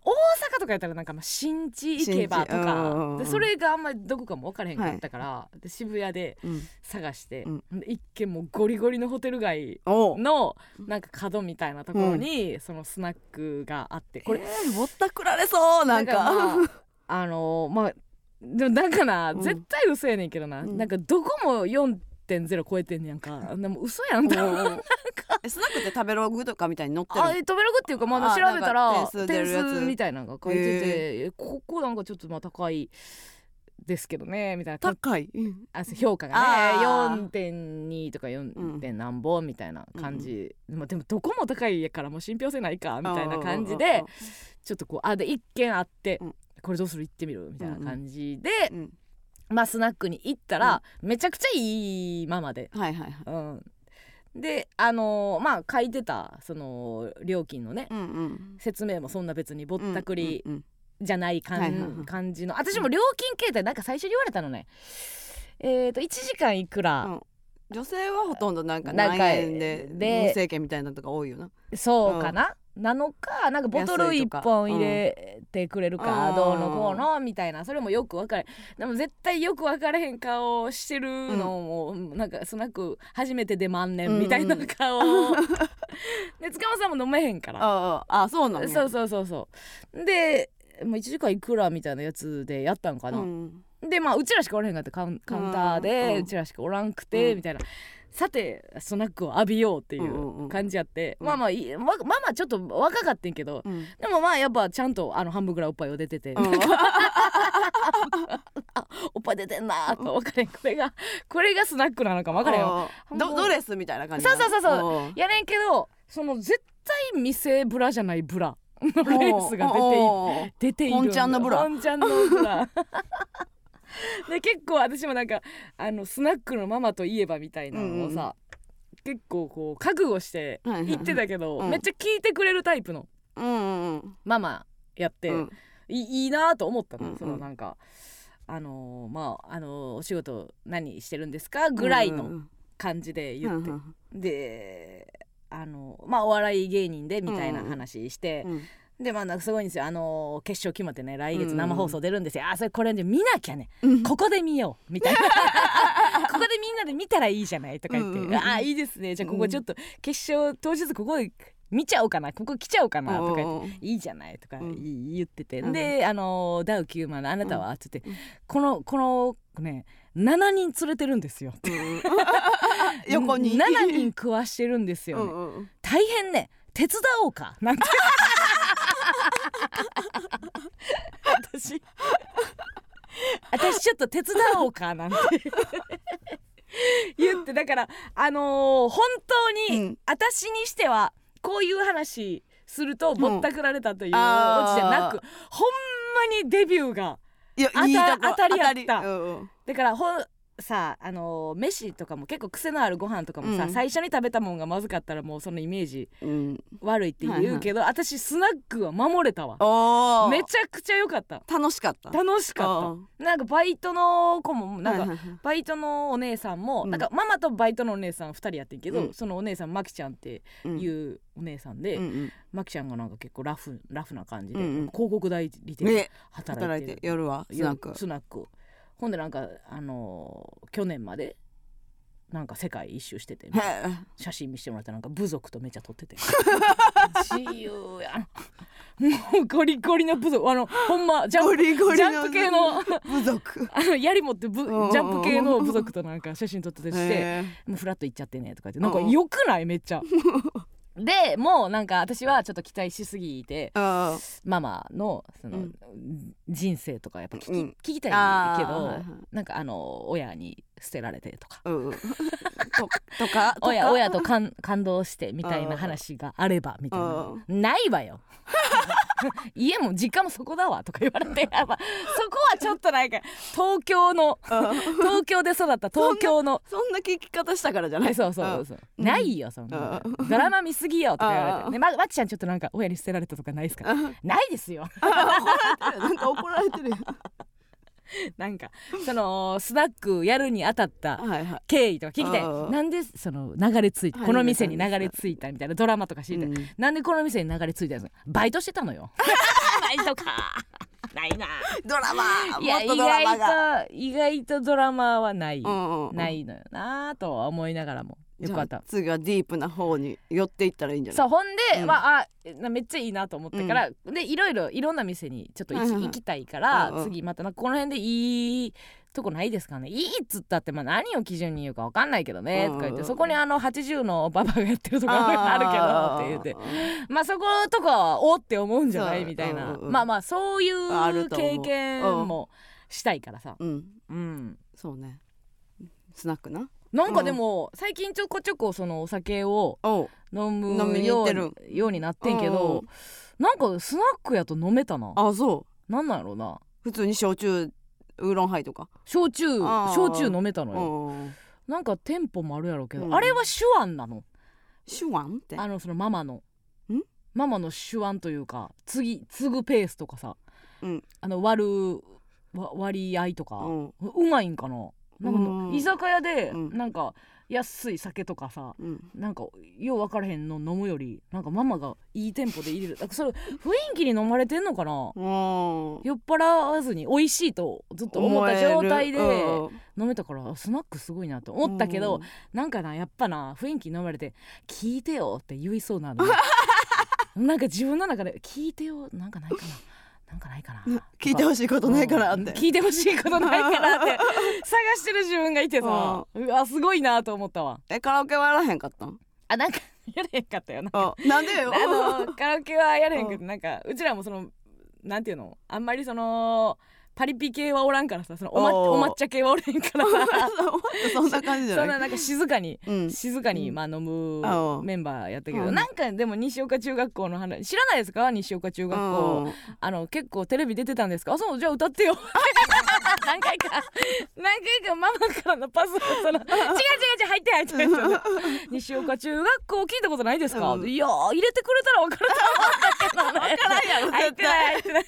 大阪とかやったらなんかまあ新地行けばとかでそれがあんまりどこかも分からへんかったから、で渋谷でうん。探して、うん。で一軒もうゴリゴリのホテル街のなんか角みたいなところにそのスナックがあってこれこれぼったくられそうなんか。まあ、[laughs] あのまあでもだからうん。絶対嘘やねんけどな、うん。なんかどこも4.0超えてんねやんか。でも嘘やんと。えスナックって食べログとかみたいに載ってるあえ止めるっていうかまだあ調べたら点数みたいなのが書いててえ。ここなんかちょっとまあ高いですけどねみたいな。高い？うん。あ評価がねあー。4.2とか 4. 点何本みたいな感じ、まあ、でもどこも高いやからもう信憑性ないかみたいな感じでちょっとこうあで一軒あって、うん。これどうする？行ってみる？みたいな感じで、うんまあスナックに行ったら、めちゃくちゃいいママで、はいはいはい。うん、であのーまあ書いてたその料金のね、うんうん。説明もそんな別にぼったくりうんうんじゃない感,、はいはいはい。感じの。私も料金形態なんか最初に言われたのね。えっ、と1時間いくら、うん。女性はほとんどなんか何円でで無制限みたいなのとか多いよな。そうかな、なのかなんかボトル1安いとか。本入れてくれるか、うん。どうのこうのみたいな。それもよく分かれでも絶対よく分からへん顔してるのも、なんかスナック初めてで万年みたいな顔、[laughs] で塚本さんも飲めへんから。あああそうなんや。そうそうそうそう。でもう1時間いくらみたいなやつでやったんかな、うんでまあうちらしかおらへんかってカウンカウンターで、ううん。ちらしかおらんくて、うん。みたいな。さてスナックを浴びようっていんうんううん。感じやって、うん。まあまあいいままあまあちょっと若かってんけどうん。でもまあやっぱちゃんとあの半分ぐらいおっぱいを出てて、うん。[laughs] おっぱい出てんなーと分かれん。これがこれがスナックなのか分かれんよ。うん。どドレスみたいな感じそうそうそうそう。うん。やねんけどその絶対店ブラじゃないブラ。のレースが出てい出ている本ちゃんのブラ。本ちゃんのブラ [laughs] [laughs] で結構私もなんかあのスナックのママといえばみたいなのをさ、結構こう覚悟してはいはいはい。言ってたけど、うん。めっちゃ聞いてくれるタイプのうんうんママやって、うん。いいいなと思ったの、うんうん。そのなんかあのーまああのーお仕事何してるんですかぐらいのうん感じで言って、うんであのまあお笑い芸人でみたいな話して、うんでまあなんかすごいんですよ。あのー決勝決まってね来月うん。生放送出るんですよ、あそれこれで見なきゃね。うん。ここで見ようみたいな。[laughs] ここでみんなで見たらいいじゃないとか言って、うんうんああいいですね。じゃあここちょっと決勝当日ここで見ちゃおうかな。ここ来ちゃおうかなとかいいじゃないとか言ってて、うん。であのーダウ9万のあなたは?」っつって、うん。このこのね7人連れてるんですよ」うん。[laughs] 横に。7人食わしてるんですよ、ね。うんうん。大変ね。手伝おうか。なんて私。私ちょっと手伝おうかなんて言ってだからあのー本当に、うん。私にしてはこういう話するとぼったくられたというオチじゃなく、ほんまにデビューがいや当たりやった。うんうん。だからほんさあのー飯とかも結構癖のあるご飯とかもさ、うん。最初に食べたもんがまずかったらもうそのイメージうん。悪いって言うけど、私スナックは守れたわ。めちゃくちゃ良かった。楽しかった。楽しかあった。なんかバイトの子もなんか、はいはいはい。バイトのお姉さんも、うん。なんかママとバイトのお姉さん2人やってんけど、うん。そのお姉さんマキちゃんってうん。いうお姉さんで、うんうん。マキちゃんがなんか結構ラフラフな感じで、うんうん。広告代理店でね。働いてる。働いて夜はスナックスナックほんでなんかあのー去年までなんか世界一周してて写真見してもらったらなんか部族とめっちゃ撮ってて。自由やん。もうゴリゴリの部族あのほんまジャンプゴリゴリジャンプ系の部族あの槍持ってぶジうんャンプ系の部族となんか写真撮っててしてへもうフラッと行っちゃってねとか言って。なんかうんよくない？めっちゃでもうなんか私はちょっと期待しすぎてママのその、うん。人生とかやっぱ聞き,、うん。聞きたいあけど、ーはいはい。なんかあの親に捨てられてとか。うん [laughs] ととかとか。親親と感感動してみたいな話があればみたいな。ないわよ [laughs] 家も実家もそこだわとか言われてやっぱそこはちょっとなんか東京のうん。東京で育った東京の。そんな聞き方したからじゃない？そうそうそう、う。ん。ないよそんなうドラマ見すぎよとか言われうん。て、ね、ままっちゃんちょっとなんか親に捨てられたとかないですか？うん。ないですよ。なんか怒られてるよ [laughs] なんかそのスナックやるにあたった経緯とか聞きたい。うんなんでその流れ着いたはいこの店に流れ着いたみたいなドラマとか知りたい、うん。なんでこの店に流れ着いたんですか？[laughs] バイトしてたのよ。バイトか。ないな。ドラマ。いや意外と意外とドラマはない、うんうんないのよなとは思いながらもよかった。じゃあ次はディープな方に寄っていったらいいんじゃない？そうほんで、うん。まああなめっちゃいいなと思ったから、でいろいろいろんな店にちょっと行き,、行きたいから、うんうん。次またなんかこの辺でいいとこないですかね？いいっつったって、まあ、何を基準に言うか分かんないけどね、うんうんとか言ってそこにあの80のババがやってるところがあるけどって言って。まあそことかはおって思うんじゃない？みたいな、うんうんまあまあそういうあると思う。経験もしたいからさ、うん。うん、そうね。スナックななんかでも最近ちょこちょこそのお酒を飲むように行ってる。ようになってんけうんどなんかスナックやと飲めたな。あそう。なんなんやろな。普通に焼酎ウーロンハイとか。焼酎焼酎飲めたのうよんなんか店舗もあるやろうけど、うん。あれは手腕なの。手腕って？あのそのママの。ん？ママの手腕というか次継ぐペースとかさ、うん。あの割るわ割合とか、うん。うまいんかななんかうん。居酒屋でうん。なんか安い酒とかさうん。なんかよう分からへんの飲むよりなんかママがいいテンポで入れる。だからそれ雰囲気に飲まれてんのかな？うん。酔っ払わずに美味しいとずっと思った状態で飲めたからあスナックすごいなと思ったけど、なんかなやっぱな雰囲気飲まれて「聞いてよ」って言いそうなの。[laughs] なんか自分の中で「聞いてよ」なんかないかななんかないかな。聞いてほしいことないからって。うん聞いてほしいことないかなって。[laughs] 探してる自分がいてさ。うわすごいなと思ったわ。えカラオケはやらへんかったん？あなんかやれへんかったよなんでよ？あの [laughs] カラオケはやれへんけどなんかうちらもそのなんていうの？あんまりそのパリピ系はおらんからさそのお,、ま、お抹茶系はおれへんからさ。[laughs] そんな感じじゃない。そんななんか静かにうん。静かにうん。まあ飲あむーメンバーやったけど、うん。なんかでも西岡中学校の話知らないですか？西岡中学校、うん。あの結構テレビ出てたんですか？あそうじゃあ歌ってよ。[laughs] 何回か。何回かママからのパスをその [laughs] 違う違う違う入って入って入って西岡中学校聞いたことないですか、うん。いやー入れてくれたら分かると思うんだけど、ね、分からんやろ入ってない入ってない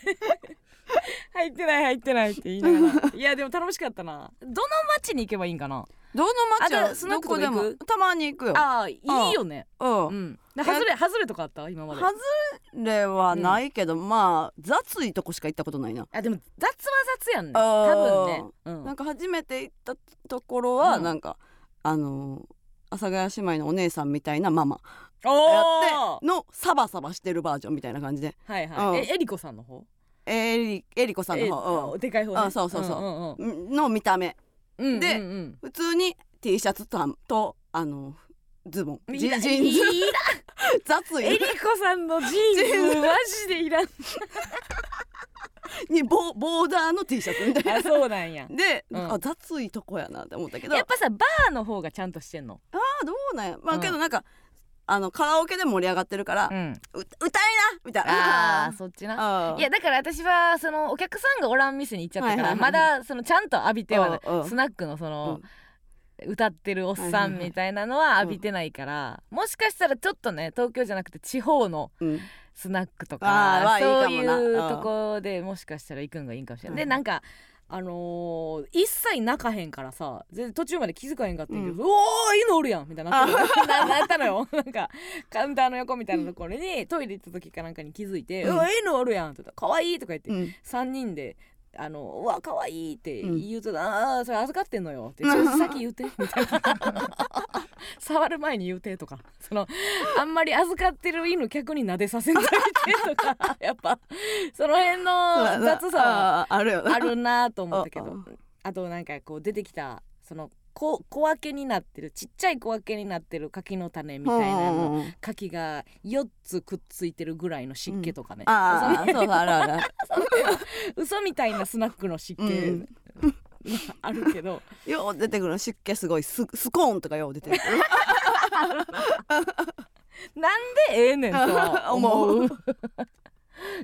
[laughs] 入ってない入ってないって言いながら。[laughs] いやでも楽しかったな。どの町に行けばいいんかな？どの町はあでスナックとか行く？もたまに行くよ。ああいいよね。うん。うん。で外れ外れとかあった？今まで。外れはないけど、まあ雑いとこしか行ったことないな、あでも雑は雑やんね。あー。多分ね、うん。なんか初めて行ったところは、うん。なんかあのー阿佐ヶ谷姉妹のお姉さんみたいなママ。おやーってのサバサバしてるバージョンみたいな感じで。はいうん。はいええりこさんの方？えりえりこさんのえ方、でかい方ね。あそうそうそう。んんうん。の見た目。うんでうんうん。普通に T シャツととあのズボン。ジジーンズい雑いら [laughs] えりこさんのジーンズマジでいらん。にボボーダーの T シャツみたいな。あそうなんや。で、うん。あ雑いとこやなって思ったけど。やっぱさバーの方がちゃんとしてんの。あーどうなんや。まあうん。けどなんか、あのカラオケで盛り上がってるから、うん。う歌いなみたいな。あーそっちな。いやだから私はそのお客さんがおらん店に行っちゃったからはいはいはい。まだそのちゃんと浴びてはないうんうん。スナックのその歌ってるおっさんみたいなのは浴びてないからもしかしたらちょっとね東京じゃなくて地方のうん。スナックとあーかそうはいいいかもな。いううんとこでもしかしたら行くんがいいんかもしれない。うん。でなんかあのー一切泣かへんからさ全然途中まで気づかへんかったけど「おーいいのおるやん」みたいになななったのよ。[laughs] なんかカウンターの横みたいなところにトイレ行った時かなんかに気づいて「うん。うわいいのおるやん」って言ったら「かわいい」とか言って、うん。3人であのうわ可愛いって言うと、ああそれ預かってんのよ。ってちょっと [laughs] 先言うてみたいな。[laughs] 触る前に言うてとか。そのあんまり預かってる犬客に撫でさせないでとか [laughs] やっぱ。その辺の雑さはああるよあるなと思ったけど。ああとなんかこう出てきたその小小分けになってるちっちゃい小分けになってる柿の種みたいなのうんうんうん。柿が4つくっついてるぐらいの湿気とかね、ああそうそうあるある。[laughs] 嘘みたいなスナックの湿気、うん。あるけど。よう出てくる湿気すごい。ススコーンとかよう出てくる。[laughs] なんでええねんとは思う。[laughs] 思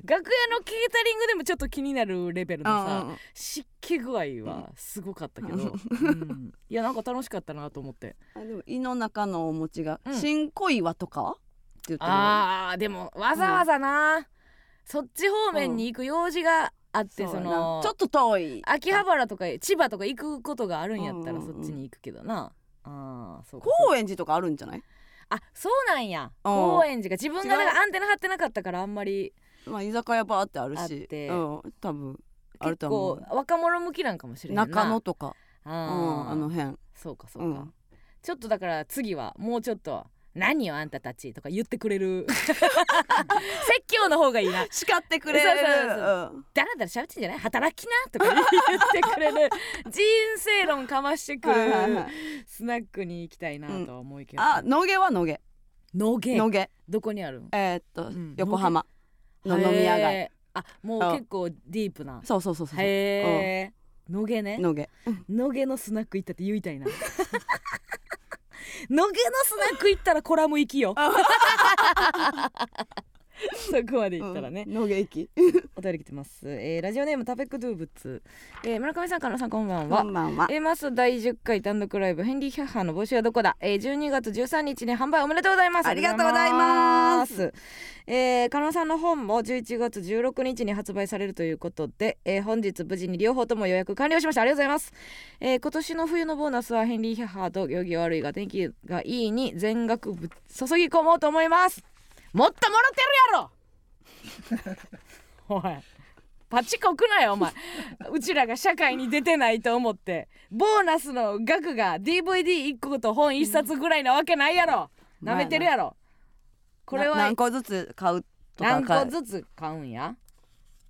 楽屋のケータリングでもちょっと気になるレベルのさ、うんうん湿気具合はすごかったけど、うん。いやなんか楽しかったなと思って。あでも胃の中のお餅がうん。新小岩とかはって言ってるあーでもわざわざな、そっち方面に行く用事があって、そのちょっと遠い。秋葉原とか千葉とか行くことがあるんやったらうんうんうんそっちに行くけどな、あーそうか高円寺とかあるんじゃない？あそうなんや。うん。高円寺が自分が違うなんかアンテナ張ってなかったからあんまりまあ居酒屋バーってあるし。あって。うん多分。ある結と思う。構若者向きなんかもしれんな。中野とか。あうーんあの辺。そうかそうか、うん。ちょっとだから次はもうちょっと「何よあんたたち」とか言ってくれる。[laughs] 説教の方がいいな。叱ってくれる。そうそうそうだらだら喋ってんじゃない？働きなとか [laughs] 言ってくれる。人生論かましてくはいはいはるい。スナックに行きたいなとは思うけど、あ野毛は野毛。野毛。野毛。どこにあるんえーっとん。横浜の飲み屋街あもうあ結構ディープな。そうそうそうそうへえ野毛ね。野毛。野毛のスナック行ったって言いたいな。[laughs] 野毛のスナック行ったらコラム行きよ [laughs] [laughs] そこまで行ったらね、うん。野毛駅お便り来てます、えーラジオネームタペックドゥーブツ、えー村上さん、加納さん、こんばんは。こ。んばんは。えーマス第10回単独ライブヘンリー・ヒャッハーの募集はどこだ、えー、12月13日に販売おめでとうございます。ありがとうございます。えー、加納さんの本も11月16日に発売されるということで、えー本日無事に両方とも予約完了しました。ありがとうございます、えー今年の冬のボーナスはヘンリー・ヒャッハーと行儀悪いが天気がいいに全額ぶ注ぎ込もうと思いますもっともらってるやろ。[laughs] おいパチコくなよお前。うちらが社会に出てないと思って。ボーナスの額が DVD1 個と本1冊ぐらいなわけないやろ。なめてるやろ。これはな何個ずつ買うとか何個ずつ買うんや？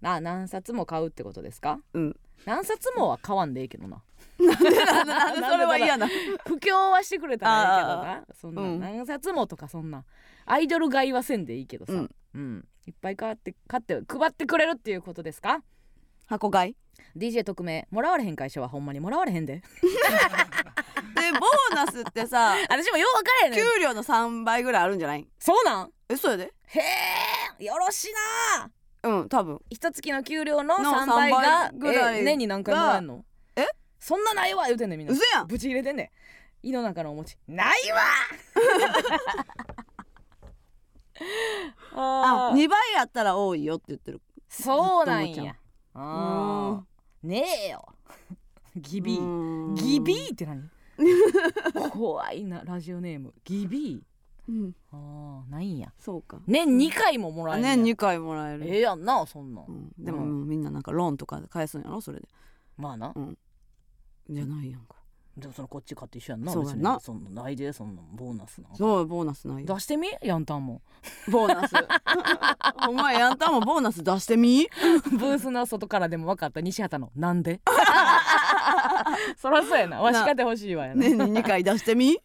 な何冊も買うってことですか？うん。何冊もは買わんでいいけどな。なんで [laughs] それは嫌な。布教はしてくれたらいいけどなそんな、うん何冊もとかそんなアイドル買いはせんでいいけどさ、ううん。んいっぱい買って買って配ってくれるっていうことですか？箱買い？DJ 特命もらわれへん会社はほんまにもらわれへんで。[laughs] でボーナスってさ [laughs] 私もよう分からへん給料の3倍ぐらいあるんじゃない？そうなん？えそうやで。へえよろしいな。うん多分。一月の給料のの3倍が3倍ぐらいえ年に何回もらえんの？え？そんなないわ言うてんねんみんな。嘘やん。ぶち入れてんねん。胃の中のお餅。ないわ [laughs] [laughs] ああ2倍やったら多いよって言ってる。そうなんや。あー。ねえよ。[laughs] ギビー。ーギビーって何？[laughs] 怖いなラジオネーム。ギビうん。ーあーないんや。そうか。年2回ももらえる年2回もらえる。ええやんなそんなん、うん。でもみんななんかローンとかで返すんやろそれで。まあな。じゃないやんかでもそのこっち買って一緒やんな。そうやな。別に。そんなないでそんなボーナスなんか。そうボーナスないよ。出してみ？やんたんも。ボーナス。[laughs] お前やんたもボーナス出してみ？[laughs] ブースの外からでも分かった。西畑のなんで？[laughs] そらそうやな。わしかてほしいわやな、年に2回出してみ？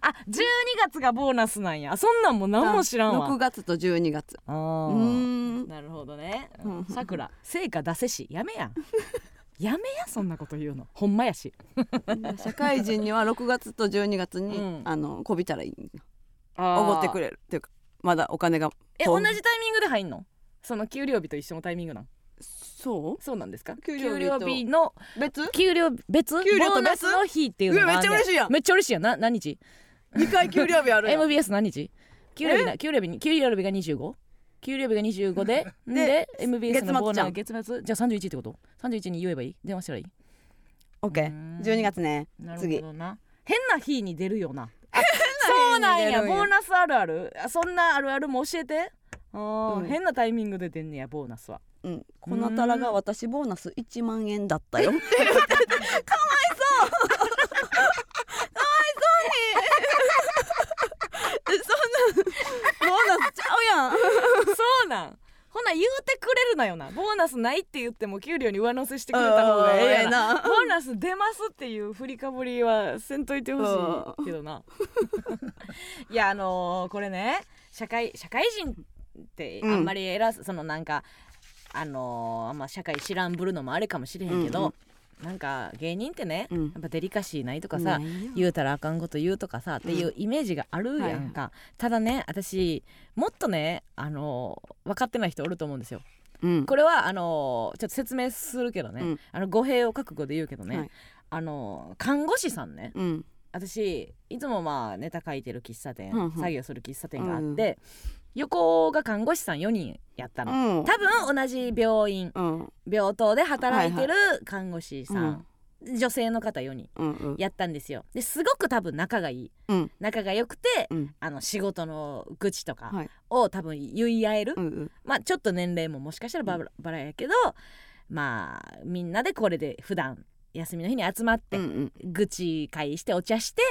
あ12月がボーナスなんや。そんなんも何も知らんわ。6月と12月。あうーーん。なるほどね。うん。さくら成果出せし。やめややめやそんなこと言うの。ほんまやし。[laughs] 社会人には6月と12月に、うん。あのこびたらいいおおごってくれるっていうかまだお金がえ同じタイミングで入んの？その給料日と一緒のタイミングなん？そそうなんですか？給料日と給料日のう別？給料別？給料と別？の日っていうのがめっちゃ嬉しいやん。めっちゃ嬉しいやん。な何日？2回給料日あるやん。[laughs] MBS 何日？給料日な給料日に給料日が 25? 給料日が25で [laughs] でで MBS のボーナス月月末。じゃあ31ってこと？31に言えばいい？電話したらいい？OK うん。12月ね。なるほ次どな。変な日に出るよな。[laughs] あそうなんや。ボーナスあるある？あそんなあるあるも教えて。あー、うん。変なタイミングで出んねやボーナスは。うん、このたらが私ボーナス1万円だったよ。[laughs] かわいそう。かわいそうに。えそんなボーナスちゃうほな言うてくれるなよな。ボーナスないって言っても給料に上乗せしてくれた方がええやうんな。ボーナス出ますっていう振りかぶりはせんといてほしいけどな。[laughs] いやあのーこれね社会社会人ってあんまり偉す、そのなんかあのーあんま社会知らんぶるのもあれかもしれへんけど、うんうんなんか芸人ってね、うん。やっぱデリカシーないとかさ言うたらあかんこと言うとかさっていうイメージがあるやんか、ただね私もっとねあの分かってない人おると思うんですよ。うん。これはあのちょっと説明するけどね、うん。あの語弊を覚悟で言うけどね、はい。あの看護師さんねうん。私いつもまあネタ書いてる喫茶店、うんうん。作業する喫茶店があって、横が看護師さん4人やったの、うん。多分同じ病院うん。病棟で働いてる看護師さん、女性の方4人。やったんですよですごく多分仲がいいうん。仲が良くてうん。あの仕事の愚痴とかはい。を多分言い合える、うん。うん。まあちょっと年齢ももしかしたらバラバラやけど、まあみんなでこれで普段休みの日に集まって、うん。愚痴会してお茶して、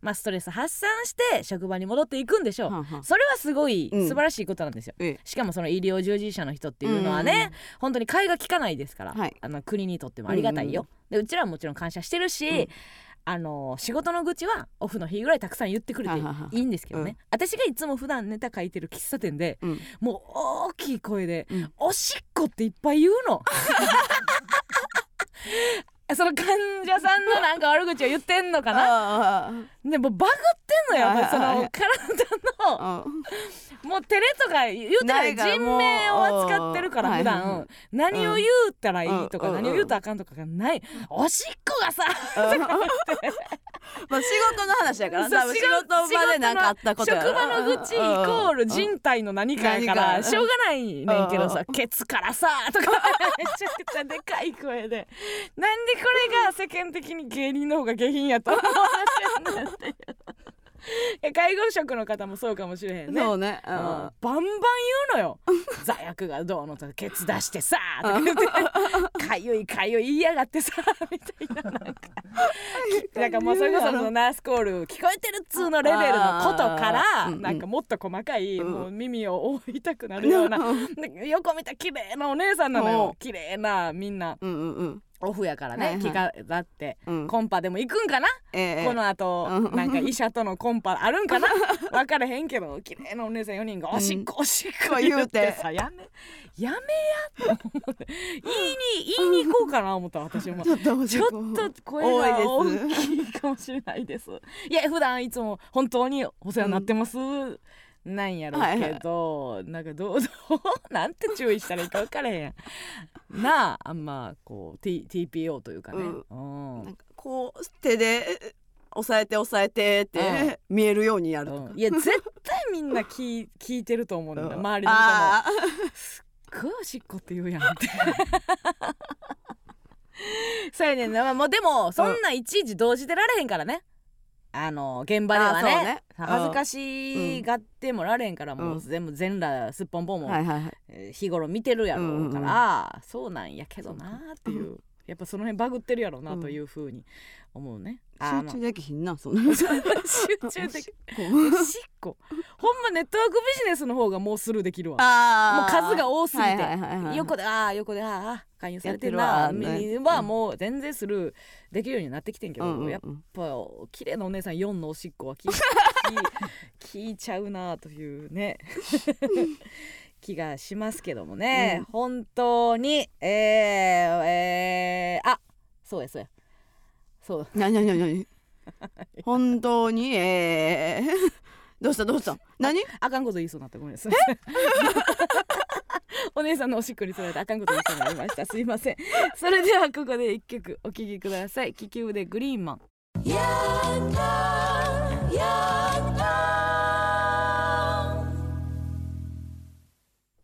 まあ、ストレス発散して職場に戻っていくんでしょう、はんはん。それはすごいうん。素晴らしいことなんですよ、ええ。しかもその医療従事者の人っていうのはね、本当に替えが利かないですから、はい。あの国にとってもありがたいよ、でうちらはもちろん感謝してるし、うん。あの仕事の愚痴はオフの日ぐらいたくさん言ってくれてはいはいんですけどね、うん。私がいつも普段ネタ書いてる喫茶店でうん。もう大きい声でうん「おしっこ」っていっぱい言うの。[laughs] その患者さんのなんか悪口を言ってんのかな？あ [laughs] でもバグってんのよそのはい体のあ。もう照れとか言うたらない人名を扱ってるから普段。何を言うたらいいとかうん。何を言うたらあかんとかがない。おしっこがさ [laughs] まあ仕事の話やから仕事場でなんかあったこと職場の愚痴イコール人体の何かやか何らか。しょうがないねんけどさうケツからさとかめちゃくちゃでかい声で。なんでが世間的に芸人の方が下品やと思われてんねんっていう。[laughs] え介護職の方もそうかもしれへんね。そうね。うん。バンバン言うのよ。座薬がどうのとかケツ出してさとか言って。かゆいかゆい言いやがってさ [laughs] みたいな。なんか [laughs] なんかもうそれこそそのナースコール聞こえてるっつうのレベルのことからなんかもっと細かいうん。もう耳を覆いたくなるようなで横見た綺麗なお姉さんなのおよ綺麗なみんな。うんうんうん。オフやからはいはい。ね気がだってうん。コンパでも行くんかな？ええこの後うん。なんか医者とのコンパあるんかな？分からへんけど綺麗なお姉さん4人がおしっこおしっこ言うて。さやめやめやと思って。言いに言いに行こうかな思った私も。[laughs] ちょっと声が大きいかもしれないです。いや普段いつも本当にお世話になってます、なんやろうけど、なんかどう [laughs] どうなんて注意したらいいか分からへん。[laughs] なああんまこう、T、TPO というかね、うん。なんかこう手で押さえて押さえてって見えるようにやるとか。うん。いや絶対みんな聞い [laughs] 聞いてると思うねんだうん。周りの人も。あすっごいおしっこって言うやんって。そうやねんな、まあもうでもそんないちいち同時でられへんからねあの現場ではねねうん恥ずかしがってもられへんから、もううん。全部全裸すっぽんぽんも、日頃見てるやろうから、そうなんやけどなっていう。やっぱその辺バグってるやろうなというふうに思うね、集中できひんなそんな。[laughs] 集中的おしっこ。ほんまネットワークビジネスの方がもうスルーできるわ。あもう数が多すぎて、横でああ横でああ勧誘されてるな。やってるわ。ねみはもう全然スルーできるようになってきてんけど、うんうんうん。やっぱ綺麗なお姉さん4のおしっこは聞い [laughs] 聞いちゃうなというね [laughs] 気がしますけどもね、うん。本当にえー、えー、あそうやそうやそう。なになになになに本当に？えー、[laughs] どうしたどうした？何？あかんこと言いそうになったごめんなさい。[laughs] お姉さんのおしっこにつられてあかんこと言いそうになりました。すいません。それではここで一曲お聴きください。気球でグリーンマン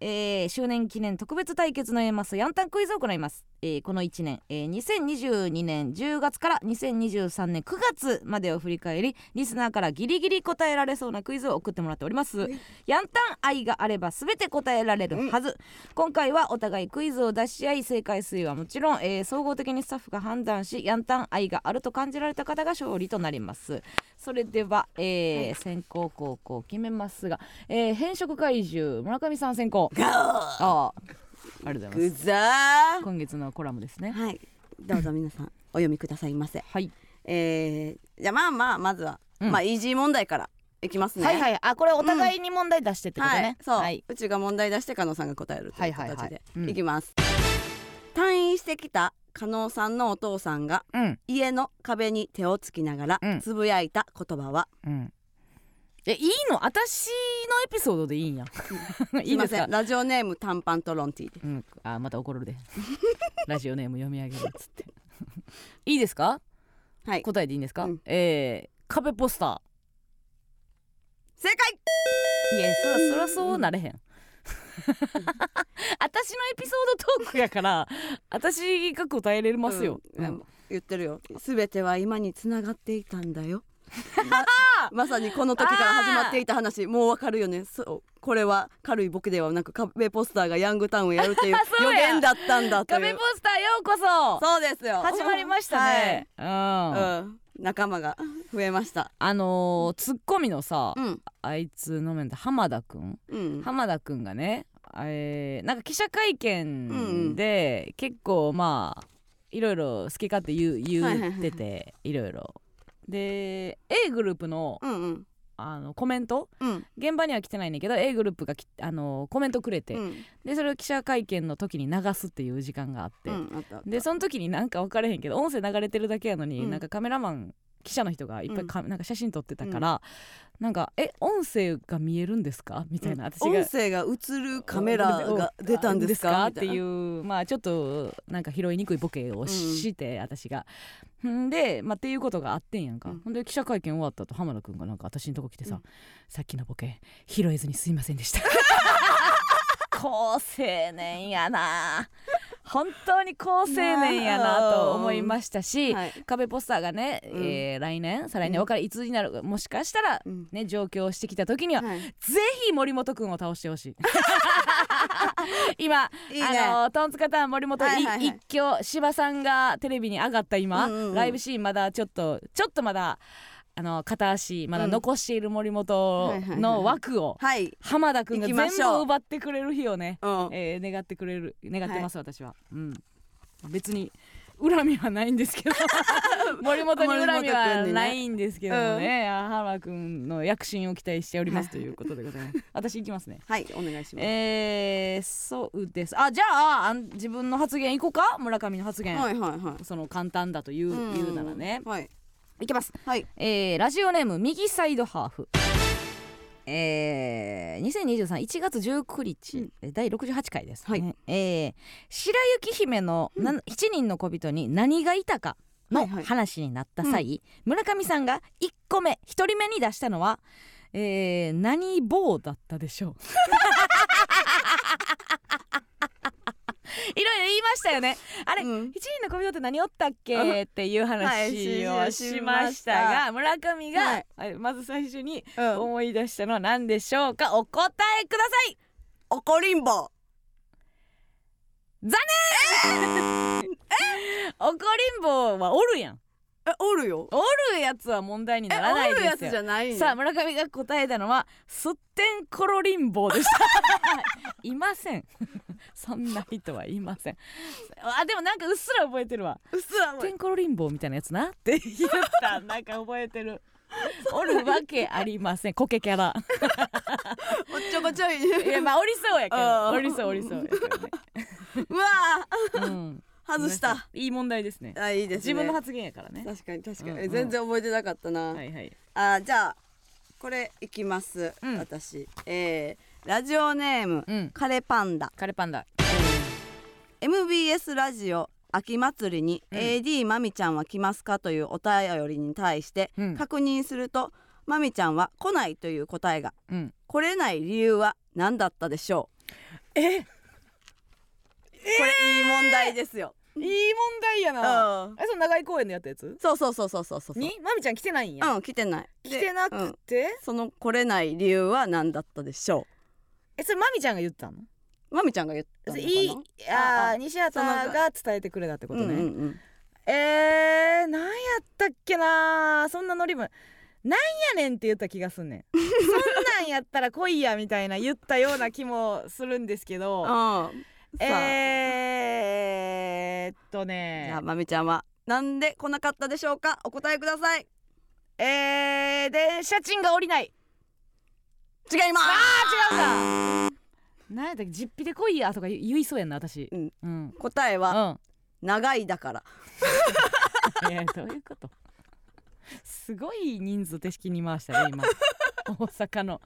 えー周年記念特別対決の A マスヤンタンクイズを行います、えーこの1年、えー2022年10月から2023年9月までを振り返りリスナーからギリギリ答えられそうなクイズを送ってもらっております、はい。ヤンタン愛があれば全て答えられるはず、今回はお互いクイズを出し合い正解数はもちろん、えー総合的にスタッフが判断しヤンタン愛があると感じられた方が勝利となります。それでは、えー先行後攻決めますが、えー変色怪獣村上さん先行ああありがとうございぐます。今月のコラムですね。はい。どうぞ皆さんお読みくださいませ。はい、えー、じゃあまあまあまずは、うん。まあイージー問題からいきますね。はいはい。あこれお互いに問題出してってことね、はい、そう、はい、うちが問題出して加納さんが答えるというはいはいはい。形でうん。いきます。退院してきた加納さんのお父さんがうん。家の壁に手をつきながらうん。つぶやいた言葉は、うんえいいの？私のエピソードでいいんや。[laughs] いすいですか？ラジオネーム短パントロンティーで。うん、あまた怒るで。[laughs] ラジオネーム読み上げるっつって。[laughs] いいですか？はい。答えていいんですか、うん。えー、壁ポスタ正解！ーいやそらそらそうなれへん。私のエピソードトークやから私が答えれますよ、うん。うん。言ってるよ。すべては今につながっていたんだよま [laughs] まさにこの時から始まっていた話もうわかるよね。そうこれは軽いボケではなく壁ポスターがヤングタウンを [laughs] やるっていう予言だったんだという。壁ポスターようこそ。そうですよ。始まりましたね、うん、はい、うん、仲間が増えました。あのー、ツッコミのさ、うん。あいつのメンター浜田くん。うん。浜田くんがね、えーなんか記者会見で結構まあいろいろ好き勝手言う言ってていろいろで A グループのうんうん。あのコメントうん。現場には来てないねんだけど A グループがきあのコメントくれて、うん。でそれを記者会見の時に流すっていう時間があって、うんでその時になんか分かれへんけど音声流れてるだけやのに、うん。なんかカメラマン記者の人がいっぱいか、なんか写真撮ってたから、なんか「え音声が見えるんですか?」みたいな、私が音声が映るカメラが出たんですか？っていうまあちょっとなんか拾いにくいボケをして、私が。んで、まあ、っていうことがあってんやんか、うん。ほんで記者会見終わった後浜田君がなんか私のとこ来てさ、うん。さっきのボケ拾えずにすいませんでした。[laughs] 好青年やな。本当に好青年やなと思いましたし、はい。壁ポスターがね、うん。えー来年再来年うん。分からいつになるもしかしたらうん。ね上京してきた時には、はい。ぜひ森本くんを倒してほしい [laughs] 今いいね。あのトンツカタン森本、はいはいはい。い一挙芝さんがテレビに上がった今、うんうんうん。ライブシーンまだちょっとちょっとまだあの片足まだ残している森本はいはいはい。の枠をはい。浜田くんが全行きましょう。部奪ってくれる日をね、うん。えー願ってくれる願ってます、私は、うん、別に恨みはないんですけど。[laughs] 森本に恨みはないんですけどもね。あ浜田くんの躍進を期待しておりますということでございます。[laughs] 私行きますね。はいお願いします。えー、そうです。あじゃああん自分の発言いこうか？村上の発言、はいはいはい。その簡単だという,、うん言うならね。はい。いきます。はい。えーラジオネーム右サイドハーフえー、20231月19日、うんえ第68回です。ね、はい。えー白雪姫のな7人の小人に何がいたかのはいはい。話になった際、村上さんが1個目1人目に出したのは、えー、何棒だったでしょう [laughs] いろいろ言いましたよね。あれ、うん。の小人って何おったっけっていうはい話をしましたが、村上が、はい。はいまず最初にうん。思い出したのは何でしょうか？お答えください。怒りんぼ。怒りん坊はおるやん。えおるよ。おるやつは問題にえならないですよ。じゃない。んさあ村上が答えたのはすってんころりんぼうでした。[laughs] いませんそんな人はいません。あでもなんかうっすら覚えてるわ。うっすらすってんころりんぼうみたいなやつなって言った。なんか覚えてる。おるわけありません。コケキャラ。おっちょこちょい。いやまあおりそうやけど。おりそうおりそうやけどね。うわー。うん。外した。い。い問題ですね。あいいですね。自分の発言やからね。確かに確かに、うんうん。全然覚えてなかったな、はいはい。あじゃあこれいきます、うん。私。えーラジオネームうん。カレパンダ。カレパンダ。MBS ラジオ秋祭りにうん。AD まみちゃんは来ますか？というお便りに対してうん。確認するとまみちゃんは来ないという答えが。うん。来れない理由は何だったでしょえ？うこれいい問題ですよ、いい問題やな。うん。えその長井公園でやったやつ？そうそうそうそうそうそうに？まみちゃん来てないんや。うん来てない。来てなでうん。くてその来れない理由は何だったでしょえそれまみちゃんが言ったの？うまみちゃんが言ったのかな？いいああ。ー西畑が伝えてくれたってことね、うんうんうん。えー、なんやったっけなそんなノリもなんやねんって言った気がすんねん。[laughs] そんなんやったら来いやみたいな言ったような気もするんですけど。えー、っとじねゃあまみちゃんはなんで来なかったでしょうか？お答えください。えー、電車賃が降りない違います。あー違うんだ。[laughs] なんやったっけ？実費で来いやとか言言いそうやんな私。うん。うん。答えは長いだから。う [laughs] んいやどういうこと？すごい人数手式に回したね今。大阪の。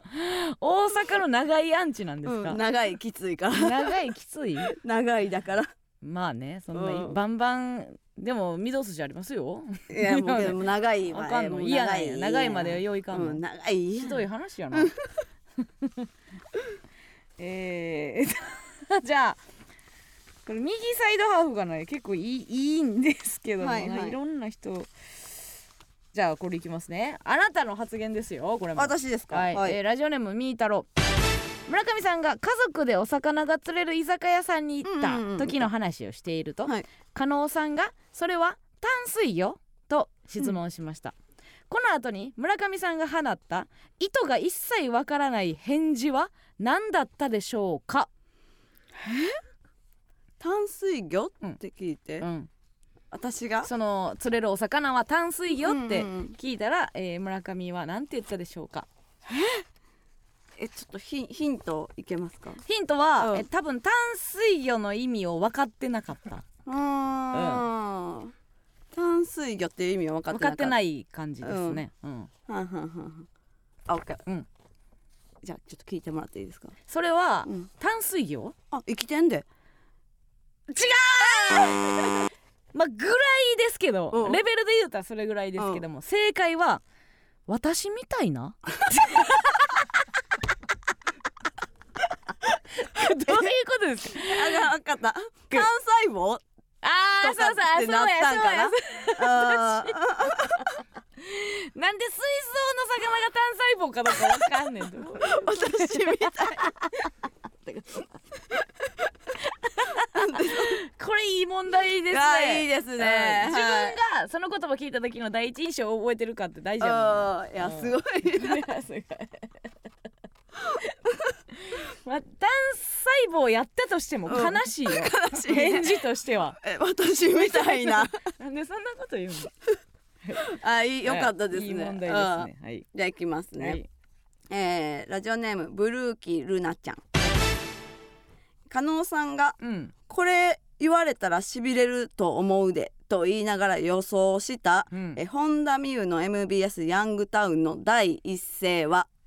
大阪の長いアンチなんですか、うん長いきついから。長いきつい？[laughs] 長いだから。まあねそんな、うん。バンバンでも御堂筋ありますよ。いやもう [laughs] もう長いわ。あかんの？嫌なんや。長い。まではよういかんの、うん長い。ひどい話やな。[laughs] えー、[laughs] じゃあこれ右サイドハーフがね結構いいいいんですけども、はいはい。いろんな人じゃあこれいきますね。あなたの発言ですよこれも。私ですか？はい、はい。えーラジオネームみーたろ。う村上さんが家族でお魚が釣れる居酒屋さんに行ったうんうんうん時の話をしていると、はい。加納さんが「それは淡水魚?」と質問しました、この後に村上さんが放った意図が一切わからない返事は何だったでしょうか、淡水魚？って聞いて、うん、私が？その釣れるお魚は淡水魚ってうんうんうん。聞いたら、えー村上は何て言ったでしょうか？え？ちょっとヒヒントいけますか？ヒントは、うん。え多分淡水魚の意味を分かってなかった。うー。ん淡水魚っていう意味は分かってなかった。分かってない感じですね、うん。はんはんはんはん。あ、オッケー。うん。じゃあちょっと聞いてもらっていいですか？それは、うん。淡水魚？あ、生きてんで。[laughs] まあぐらいですけど、うん。レベルで言うたらそれぐらいですけども、正解は私みたいな？[laughs] [laughs] どういうことですか？あ、分かった。単細胞？ああそうそうなっやそうや。たん。かな。あーなんで水槽の魚が単細胞かどうかわかんね私みたい。これいい問題ですあね。いいですね。うん。自分がその言葉聞いた時の第一印象を覚えてるかって大事やいや、すごい。[laughs] すごい [laughs] まあ、単細胞やったとしてもうん。悲しいよ、[laughs] 悲しい。返事としては。え、私みたいな。[laughs] なんでそんなこと言うの？あ、いい、よかったですね。い。い問題ですね。はい。うん。じゃあ、行きますね。はい。えーラジオネームブルーキールナちゃん。加納さんがうん。これ言われたらしびれると思うでと言いながら予想した、うん。え本田美優の MBS ヤングタウンの第一声は正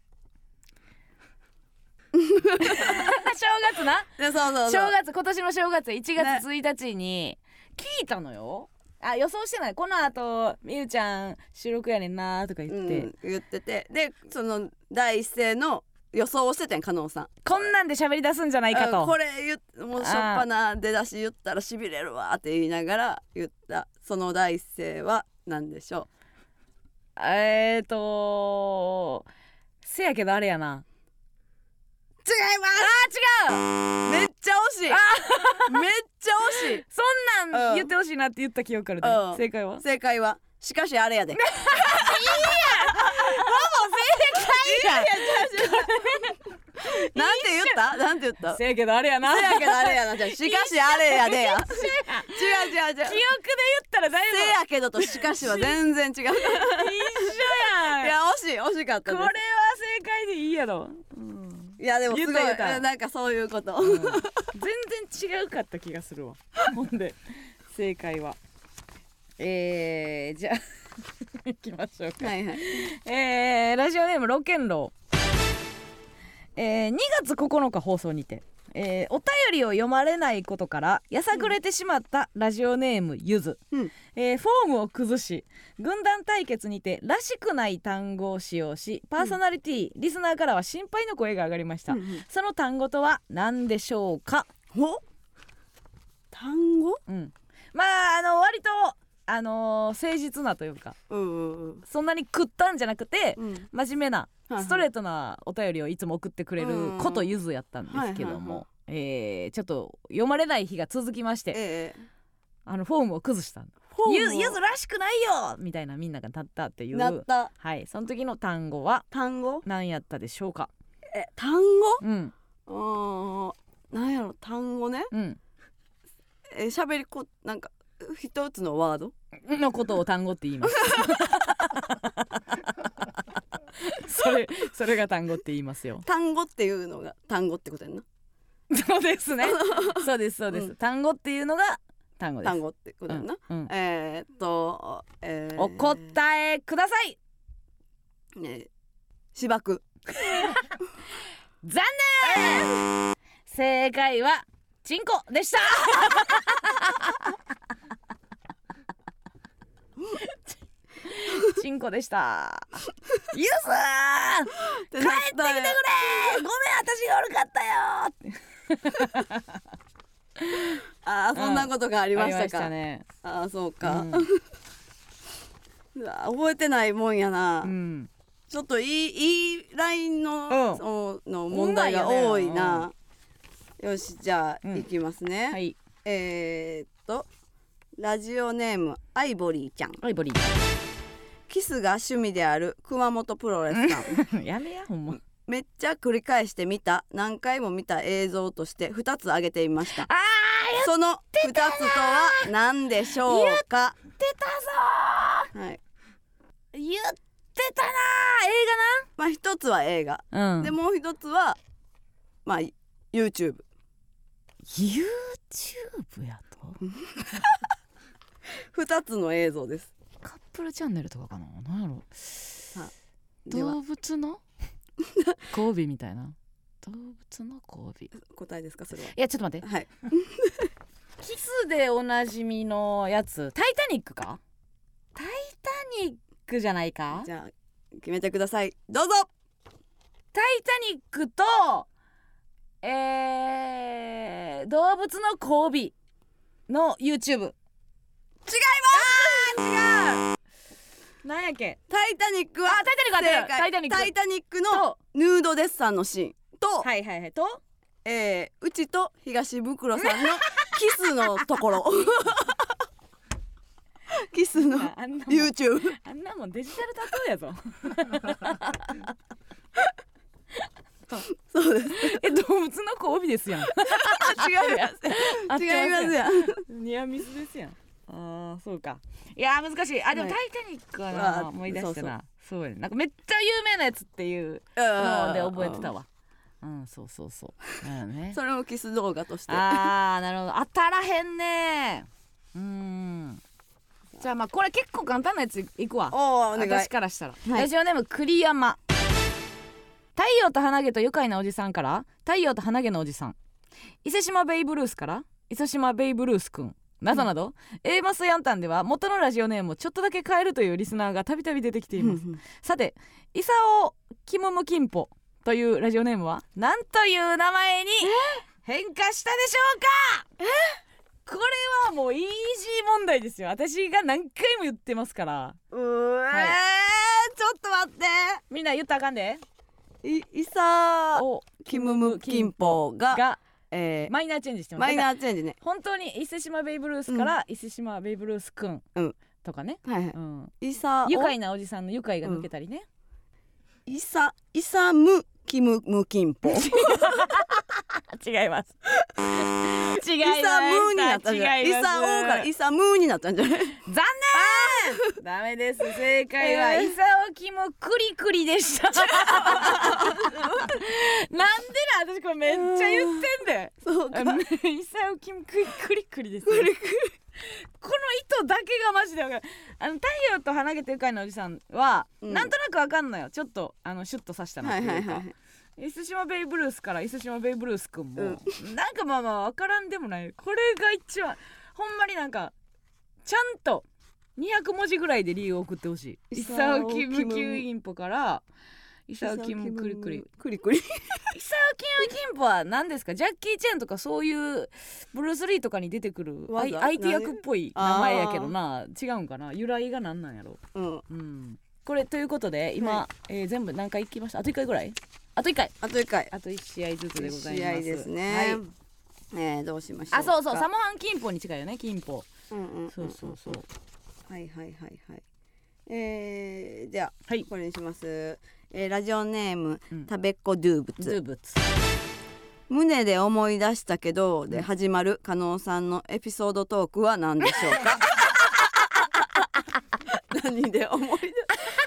[laughs] 月な？でそうそうそう。正月今年の正月1月1日に聞いたのよ、あ予想してない。この後みゆちゃん収録やねんなとか言って、うん、言ってて。でその第一声の予想をしててん加納さん。こんなんで喋り出すんじゃないかと。うんこれ言っもうしょっぱな出だし言ったらしびれるわって言いながら言った。その第一声は何でしょえーとせやけどあれやな。う違います。あ違う。めっちゃ惜しい。めっちゃ惜しい。そんなうん。ん言ってほしいなって言った記憶あるで、うん。正解は？正解は？しかしあれやで。[laughs] いやなんて言った？なんて言った？せやけどあれやな。せやけどあれやな。じゃあしかしあれやでや。違う違う違う。記憶で言ったらだいぶ。せやけどとしかしは全然違う。い [laughs] 一緒やん。や惜しい惜しかったこれはで正解でいいやろ、すいやでもすごいなんかそういうこと、うん。全然違うかった気がするわ。ほんで正解は。えー、じゃあ [laughs] 行きましょうか。はいはい。えー、ラジオネームロケンロー。えー2月9日放送にて、えーお便りを読まれないことからやさぐれてしまったラジオネームゆず、うん。えーフォームを崩し軍団対決にてらしくない単語を使用しパーソナリティ、リスナーからは心配の声が上がりました、うんうん。その単語とは何でしょうか？ほ？単語？うん。まああの割とあのー誠実なというかうんうんうん。そんなに食ったんじゃなくて、うん。真面目なストレートなお便りをいつも送ってくれることゆずやったんですけどもえーちょっと読まれない日が続きましてええ。あのフォームを崩したフォームを？ゆゆずらしくないよ！みたいなみんなが立ったっていうなった。はい。その時の単語は単語？何やったでしょうか？え単語？うん。あーなんやろ単語ね。うん。え喋りこなんか一つのワード？のことを単語って言います。[laughs] それそれが単語って言いますよ。単語っていうのが単語ってことやんな。そうですね。[laughs] そうですそうです、うん。単語っていうのが単語です。単語ってことやんな、うんうん。えー、っと、えー、お答えください。ね芝生。残念。正解はチンコでした [laughs] [laughs] チンコでした。ユス帰って帰ってきてくれごめん私が悪かったよ [laughs] ああそんなことがありましたか、ね。ああそうか、うん。[laughs] 覚えてないもんやな、うん。ちょっといいいいラインの,、うん。の問題が多いな、よしじゃあ、うん。いきますね、はい。えー、っとラジオネームアイボリーちゃん。アイボリキスが趣味である熊本プロレスさん。ー [laughs] やめやほんま。めっちゃ繰り返して見た何回も見た映像として2つ挙げてみました。あその2つとは何でしょうか？ー出たぞはい。ー言ってたなまあ一つは映画、ー映画なうん。でもう一つはまあ YouTube YouTube やと？[laughs] 2つの映像です。カップルチャンネルとかかな？なんやろ？動物の？[laughs] 交尾みたいな？動物の交尾。い答えですか？それは。やちょっと待って。はい。[laughs] キスでおなじみのやつタイタニックか？タイタニックじゃないか？じゃあ決めてください。どうぞ。タイタニックとえー、動物の交尾の YouTube 違う。なんやっけタイタニックはあタイタニックタイタニック。タイタニックのと。ヌードデッサンのシーン。と、はいはいはい。と。えーうちと東袋さんの [laughs] キスのところ。[laughs] キスの YouTube あんなもんデジタルタトゥーやぞ。[laughs] そうです。え動物の交尾ですやん。違います。違いますやん。ニアミスですやんあーそうか。いやー難しい。あでも「タはい。イタニック」はあな思い出したな。そうやね。なんかめっちゃ有名なやつっていうので覚えてたわ。うんそうそうそう。ね。それもキス動画として。あーなるほど。当たらへんね。うーん。じゃあまあこれ結構簡単なやついくわ。おおお願い。私からしたら、はい。ラジオネーム栗山太陽と花毛と愉快なおじさんから。太陽と花毛のおじさん。伊勢島ベイブルースから。伊勢島ベイブルースくんなどなど、A マスヤンタンでは元のラジオネームをちょっとだけ変えるというリスナーがたびたび出てきています。さてイサオキムムキンポというラジオネームは何という名前に変化したでしょうか？これはもうイージー問題ですよ。私が何回も言ってますから。うーはい。ちょっと待っみんな言ったらあかんで。イサおキムムキンポががえーマイナーチェンジしてます。マイナーチェンジね。本当に伊勢島ベイブルースから伊勢島ベイブルースくんうんとかね、はいはい。うん、イサ愉快なおじさんの愉快が抜けたりね、イサイサムキムムキンポイ [laughs] 違います。違いまサムになったんじゃない？イサオからイサムになったんじゃない？残念。ダメです。正解は、えー。イサオキムクリクリでした。[laughs] なんでな私これめっちゃ言ってんで、そうか。イサオキムクリクリクリです、[laughs] この糸だけがマジでわかる。あの太陽と花毛と愉快なおじさんは、うん。なんとなくわかんのよ。ちょっとあのシュッとさしたのっていうか、はいはいはい伊勢島ベイブルースから伊勢島ベイブルースくんも、うなんかまあまあ分からんでもない。これが一番ほんまになんかちゃんと200文字ぐらいで理由を送ってほしい。イサオキムキュインポからイサオキムクリクリクリクリイサオキムキンポは何ですか？ジャッキー・チェンとかそういうブルース・リーとかに出てくる IT 役っぽい名前やけどな。違うんかな？由来が何なんやろ？うん。うん。これということで今、はえー全部何回いきました？あと1回ぐらいあと1回。あと一回。あと1試合ずつでございます。試合ですね、はい。えーどうしましょうか。あそうそうサモハン金峰に近いよね金峰うんうんんん。そうそうそう。はいはいはいはい。えー、じゃあ、はい。これにします、えーラジオネーム、うん。たべっこドゥーブツ。ズーブツ。胸で思い出したけどで始まる加納さんのエピソードトークは何でしょうか？[laughs] 何で思い出？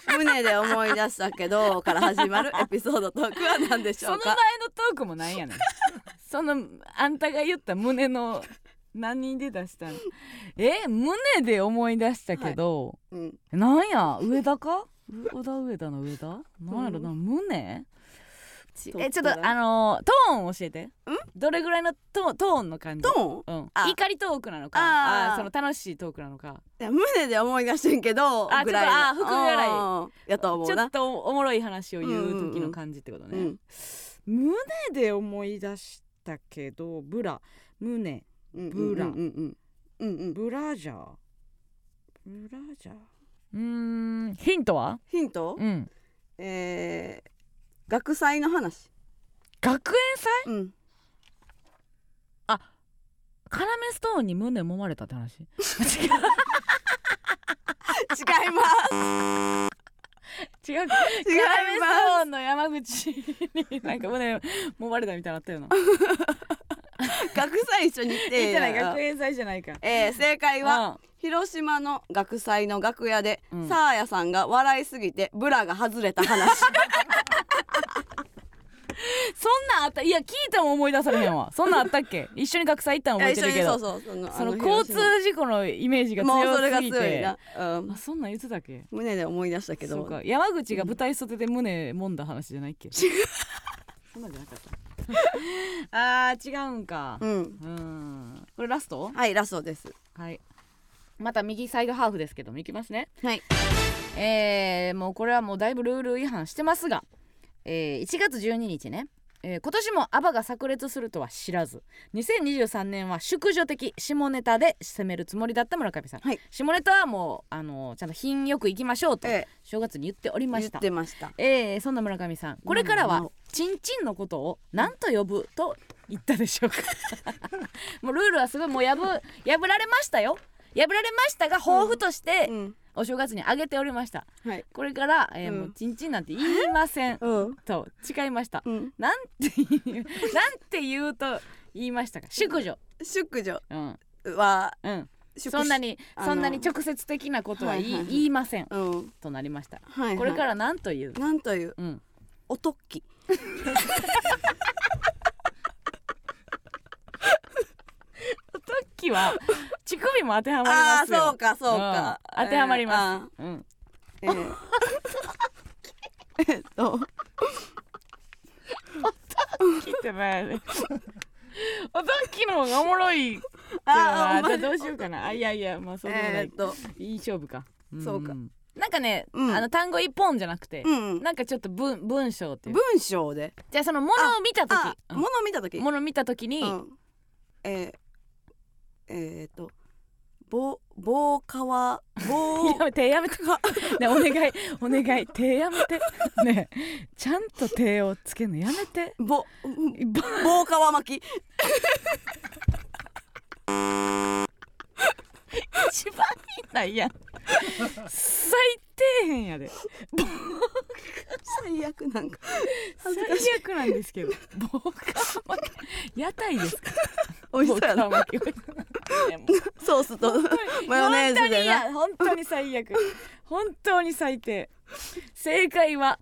胸で思い出したけどから始まるエピソードトークは何でしその前のょうかトークもなんやねん。[laughs] そのあんたが言った胸の何で出したの？え胸で思い出したけど、うん。なんや？上田か？う小田上田の上田？なんやろな、胸？ち。えちょっとあのートーン教えて。どれぐらいのトーントーンの感じ？トーン？うん、あ。怒りトークなのか。あー。あーその楽しいトークなのか。胸で思い出してんけどあぐらいあ福ぐらい。うん。やと思うな。ちょっとおもろい話を言う時の感じってことね、うん胸で思い出したけどブラ。胸。うんブラうんうん。うんうんうん。ブラジャーブラジャーうーん。ヒントは？ヒント？うん。えー、学祭の話。学園祭？うん。カラメストーンに胸揉まれたって話？違う違います。違う。カラメストーンの山口になんか胸揉まれたみたいなのあったよな [laughs] 学祭一緒に行って言ってない学園祭じゃないか。えー、正解はは広島の学祭の楽屋で、うん。サーヤさんが笑いすぎてブラが外れた話。[laughs] そんなんあったいや聞いても思い出されへんわ。そんなんあったっけ？一緒に学祭行ったの覚えてるけど。そうそうその交通広事故のイメージが島もうそれが強すぎて。強いな、うん。あ、そんなん言ってたっけ？胸で思い出したけど。そうか。山口が舞台袖で胸揉んだ話じゃないっけ、そんなんじゃなかった [laughs] あー違うんか。うん。うん。これラスト？はいラストです。はい。また右サイドハーフですけどもいきますね。はい。えー、もうこれはもうだいぶルール違反してますが、えー、1月12日ね、えー今年もアバが炸裂するとは知らず。2023年は淑女的下ネタで攻めるつもりだった村上さん、はい。下ネタはもうあのちゃんと品よくいきましょうとえ正月に言っておりました。てました。えー、そんな村上さん。これからはなおチンチンのことを何と呼ぶと言ったでしょうか。[laughs] もうルールはすごいもう破破られましたよ。破られましたが抱負としてうんお正月にあげておりました。はい。これから、えーうん。もうチンチンなんて言いません。うん。と誓いました。うん。なんて言う [laughs] なんて言うと言いましたか？淑女。淑女。うん。はうん。淑そんなにそんなに直接的なことは言い,、はいはい。はい言いません。うん。となりました。はい、はい、これから何という、なんという？うん。おとっき [laughs] トッキは乳首も当てはまりああますよ。そうかそうか、うん。当てはまります、す、うん。えー。[laughs] えーっと。聞いてないねおトッキの方がおもろいああどうしようかな。あいやいやまあそうでもない、えーっと。いい勝負か、ん。そうか。なんかね、うん。あの単語一本じゃなくて、うん。なんかちょっと文文章っていう。文章で。じゃあそのものを見た時。あうん。物見た時。もの見た時に、うん、えー、えー、っと棒棒皮棒やめてやめて。[laughs] ねお願いお願い。手やめて。ねちゃんと手をつけるのやめて。ぼば棒皮巻き一番いいないやん最低変やで。最悪なんか。最悪なんですけど。ボーカー巻き屋台ですか美味しそうやな。ソースとマヨネーズでな。本当に嫌本当に最悪。本当に最低。正解は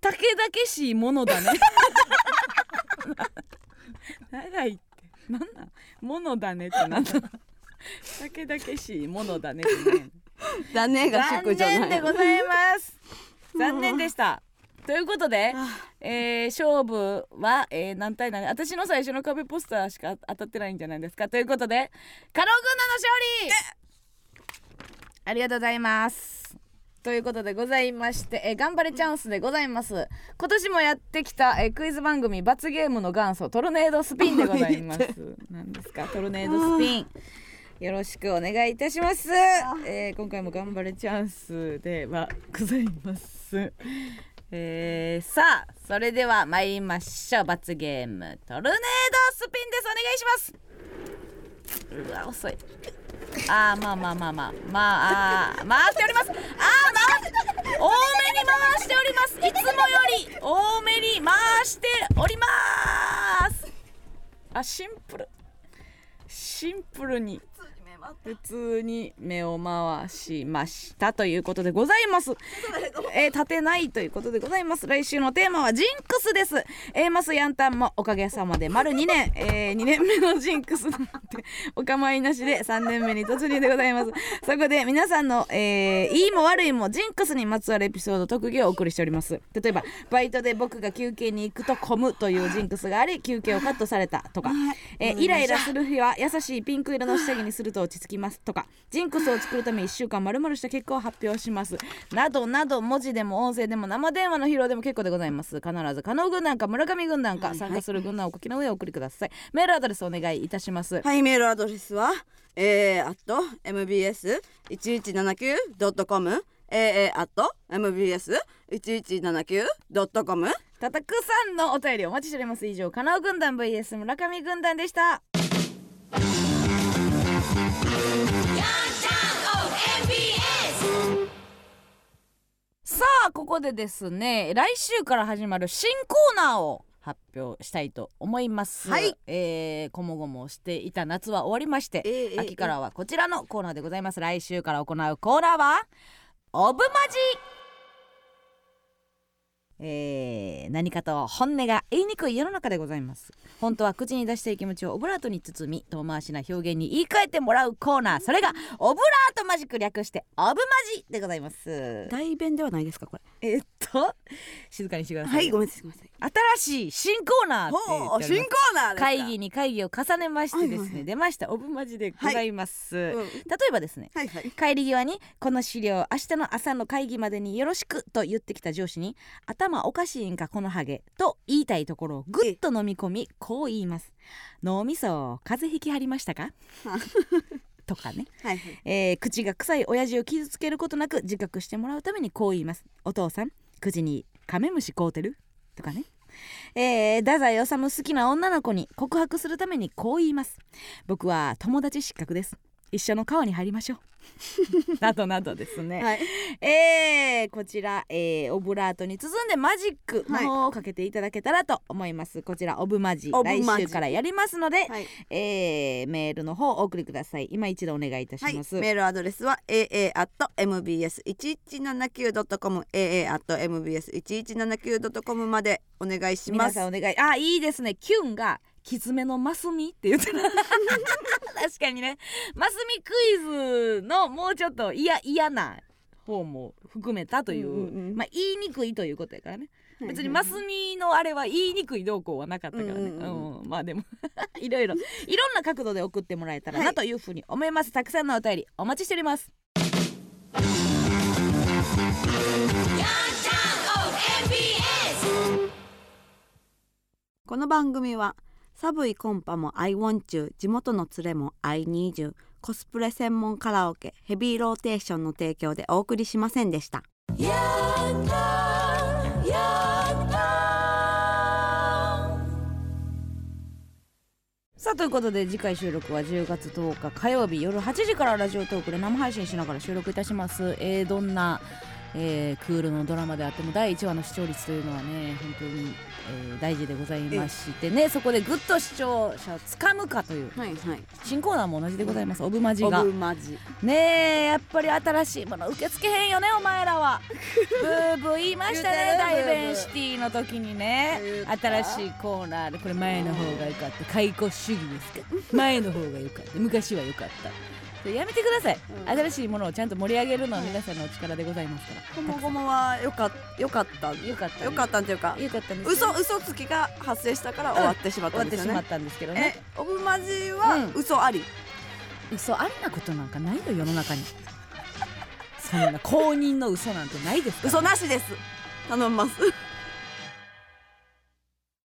たけだけしいものだね。[laughs] 長いって。なんなん？ものだねってなんだたけだけしいものだね。ってねだねが残淑女なんや念でございます。残念でした。ということであ。えー勝負は、えー何対何私の最初の壁ポスターしか当たってないんじゃないですか。ということでカノ軍団の勝利。ありがとうございます。ということでございまして、えー頑張れチャンスでございます。今年もやってきた、えークイズ番組罰ゲームの元祖トルネードスピンでございます。[laughs] 何ですか？トルネードスピンよろしくお願いいたします、えー今回も頑張れチャンスではございます。[laughs] えーさあそれでは参りましょう。罰ゲームトルネードスピンです。お願いします。うわ遅い。あーまあまあまあまあ。まああー回しております。あー回多めに回しております。いつもより多めに回しております。あシンプル。シンプルに普通に目を回しましたということでございます。えー、立てないということでございます。来週のテーマはジンクスです。えー、マスヤンタンもおかげさまで丸2年、えー、2年目のジンクスなんて [laughs] お構いなしで3年目に突入でございます。そこで皆さんの、えー、いいも悪いもジンクスにまつわるエピソード特技をお送りしております。例えばバイトで僕が休憩に行くと混むというジンクスがあり休憩をカットされたとか、えーイライラする日は優しいピンク色の下着にすると落ち着きますとかジンクスを作るため1週間まるまるした結果を発表します。などなど文字でも音声でも生電話の披露でも結構でございます。必ず加納軍団か村上軍団かはいはい。参加する軍団をお書きの上お送りください。メールアドレスお願いいたします。はいメールアドレスは aa at mbs 一一七九ドットコム。aa at mbs 一一七九ドットコム。たたくさんのお便りお待ちしております。以上加納軍団 vs 村上軍団でしたさあここでですね来週から始まる新コーナーを発表したいと思います、はい。えー、こもごもしていた夏は終わりまして、ええ秋からはこちらのコーナーでございます。来週から行うコーナーはオブマジえー何かと本音が言いにくい世の中でございます。本当は口に出したい気持ちをオブラートに包み遠回しな表現に言い換えてもらうコーナー。それがオブラートマジック略してオブマジでございます。大弁ではないですかこれ。えっと静かにしてください、はいごめんなさいごめんなさい新しい新コーナーって新コーナーですか。会議に会議を重ねましてですね、はいはいはい。出ました。オブマジでございます、うん例えばですねはいはい。帰り際にこの資料明日の朝の会議までによろしくと言ってきた上司に頭おかしいんかこのハゲと言いたいところをぐっと飲み込みこう言います。脳みそ風邪ひきはりましたか？[laughs] とかね、はいはい。えー口が臭い親父を傷つけることなく自覚してもらうためにこう言います。お父さん口にカメムシ買うてる？とかね。えー、太宰治好きな女の子に告白するためにこう言います。僕は友達失格です。一緒の川に入りましょう。[laughs] などなどですね、はい。えーこちら、えーオブラートに包んでマジックの方をかけていただけたらと思います、こちらオブマジ。オブマジ。来週からやりますので、はい。えーメールの方お送りください。今一度お願いいたしはい、ます、メールアドレスは aa mbs 一一七九ドットコム。Aa mbs 一一七九ドットコムまでお願いします。皆さんお願い。あいいですね。キュンがキツめのマスミって言ってた。[laughs] 確かにね。マスミクイズのもうちょっと嫌嫌な方も含めたという,、うんうんうん。まあ言いにくいということやからね。はい別にマスミのあれは言いにくい動向はなかったからね、うんうんうんまあでも。[laughs] いろいろ。いろんな角度で送ってもらえたらはないというふうに思います、たくさんのお便りお待ちしております。この番組は寒いコンパも I want you 地元の連れも I need you コスプレ専門カラオケヘビーローテーションの提供でお送りしませんでした。さあということで次回収録は10月10日火曜日夜8時からラジオトークで生配信しながら収録いたします、えーどんな、えークールのドラマであっても第1話の視聴率というのはね本当に、えー大事でございましてね。そこでぐっと視聴者をつかむかという。はいはい。新コーナーも同じでございます。オブマジが。オブマジ。ねえやっぱり新しいもの受け付けへんよねお前らは。[laughs] ブーブー言いましたね言うてる大弁シティの時にね。新しいコーナーでこれ前の方が良かった。解雇主義ですか。前の方が良かった。昔は良かったやめてください、うん。新しいものをちゃんと盛り上げるのは皆さんのお力でございますから。こもごもはよかよかった。よかったよかったっていうかよかったんです嘘嘘つきが発生したから終わってしまっ終わってしまったんですよねたんですけどえねオブマジはうん。嘘あり？嘘ありなことなんかないよ世の中に。そんな公認の嘘なんてないです嘘なしです。頼みます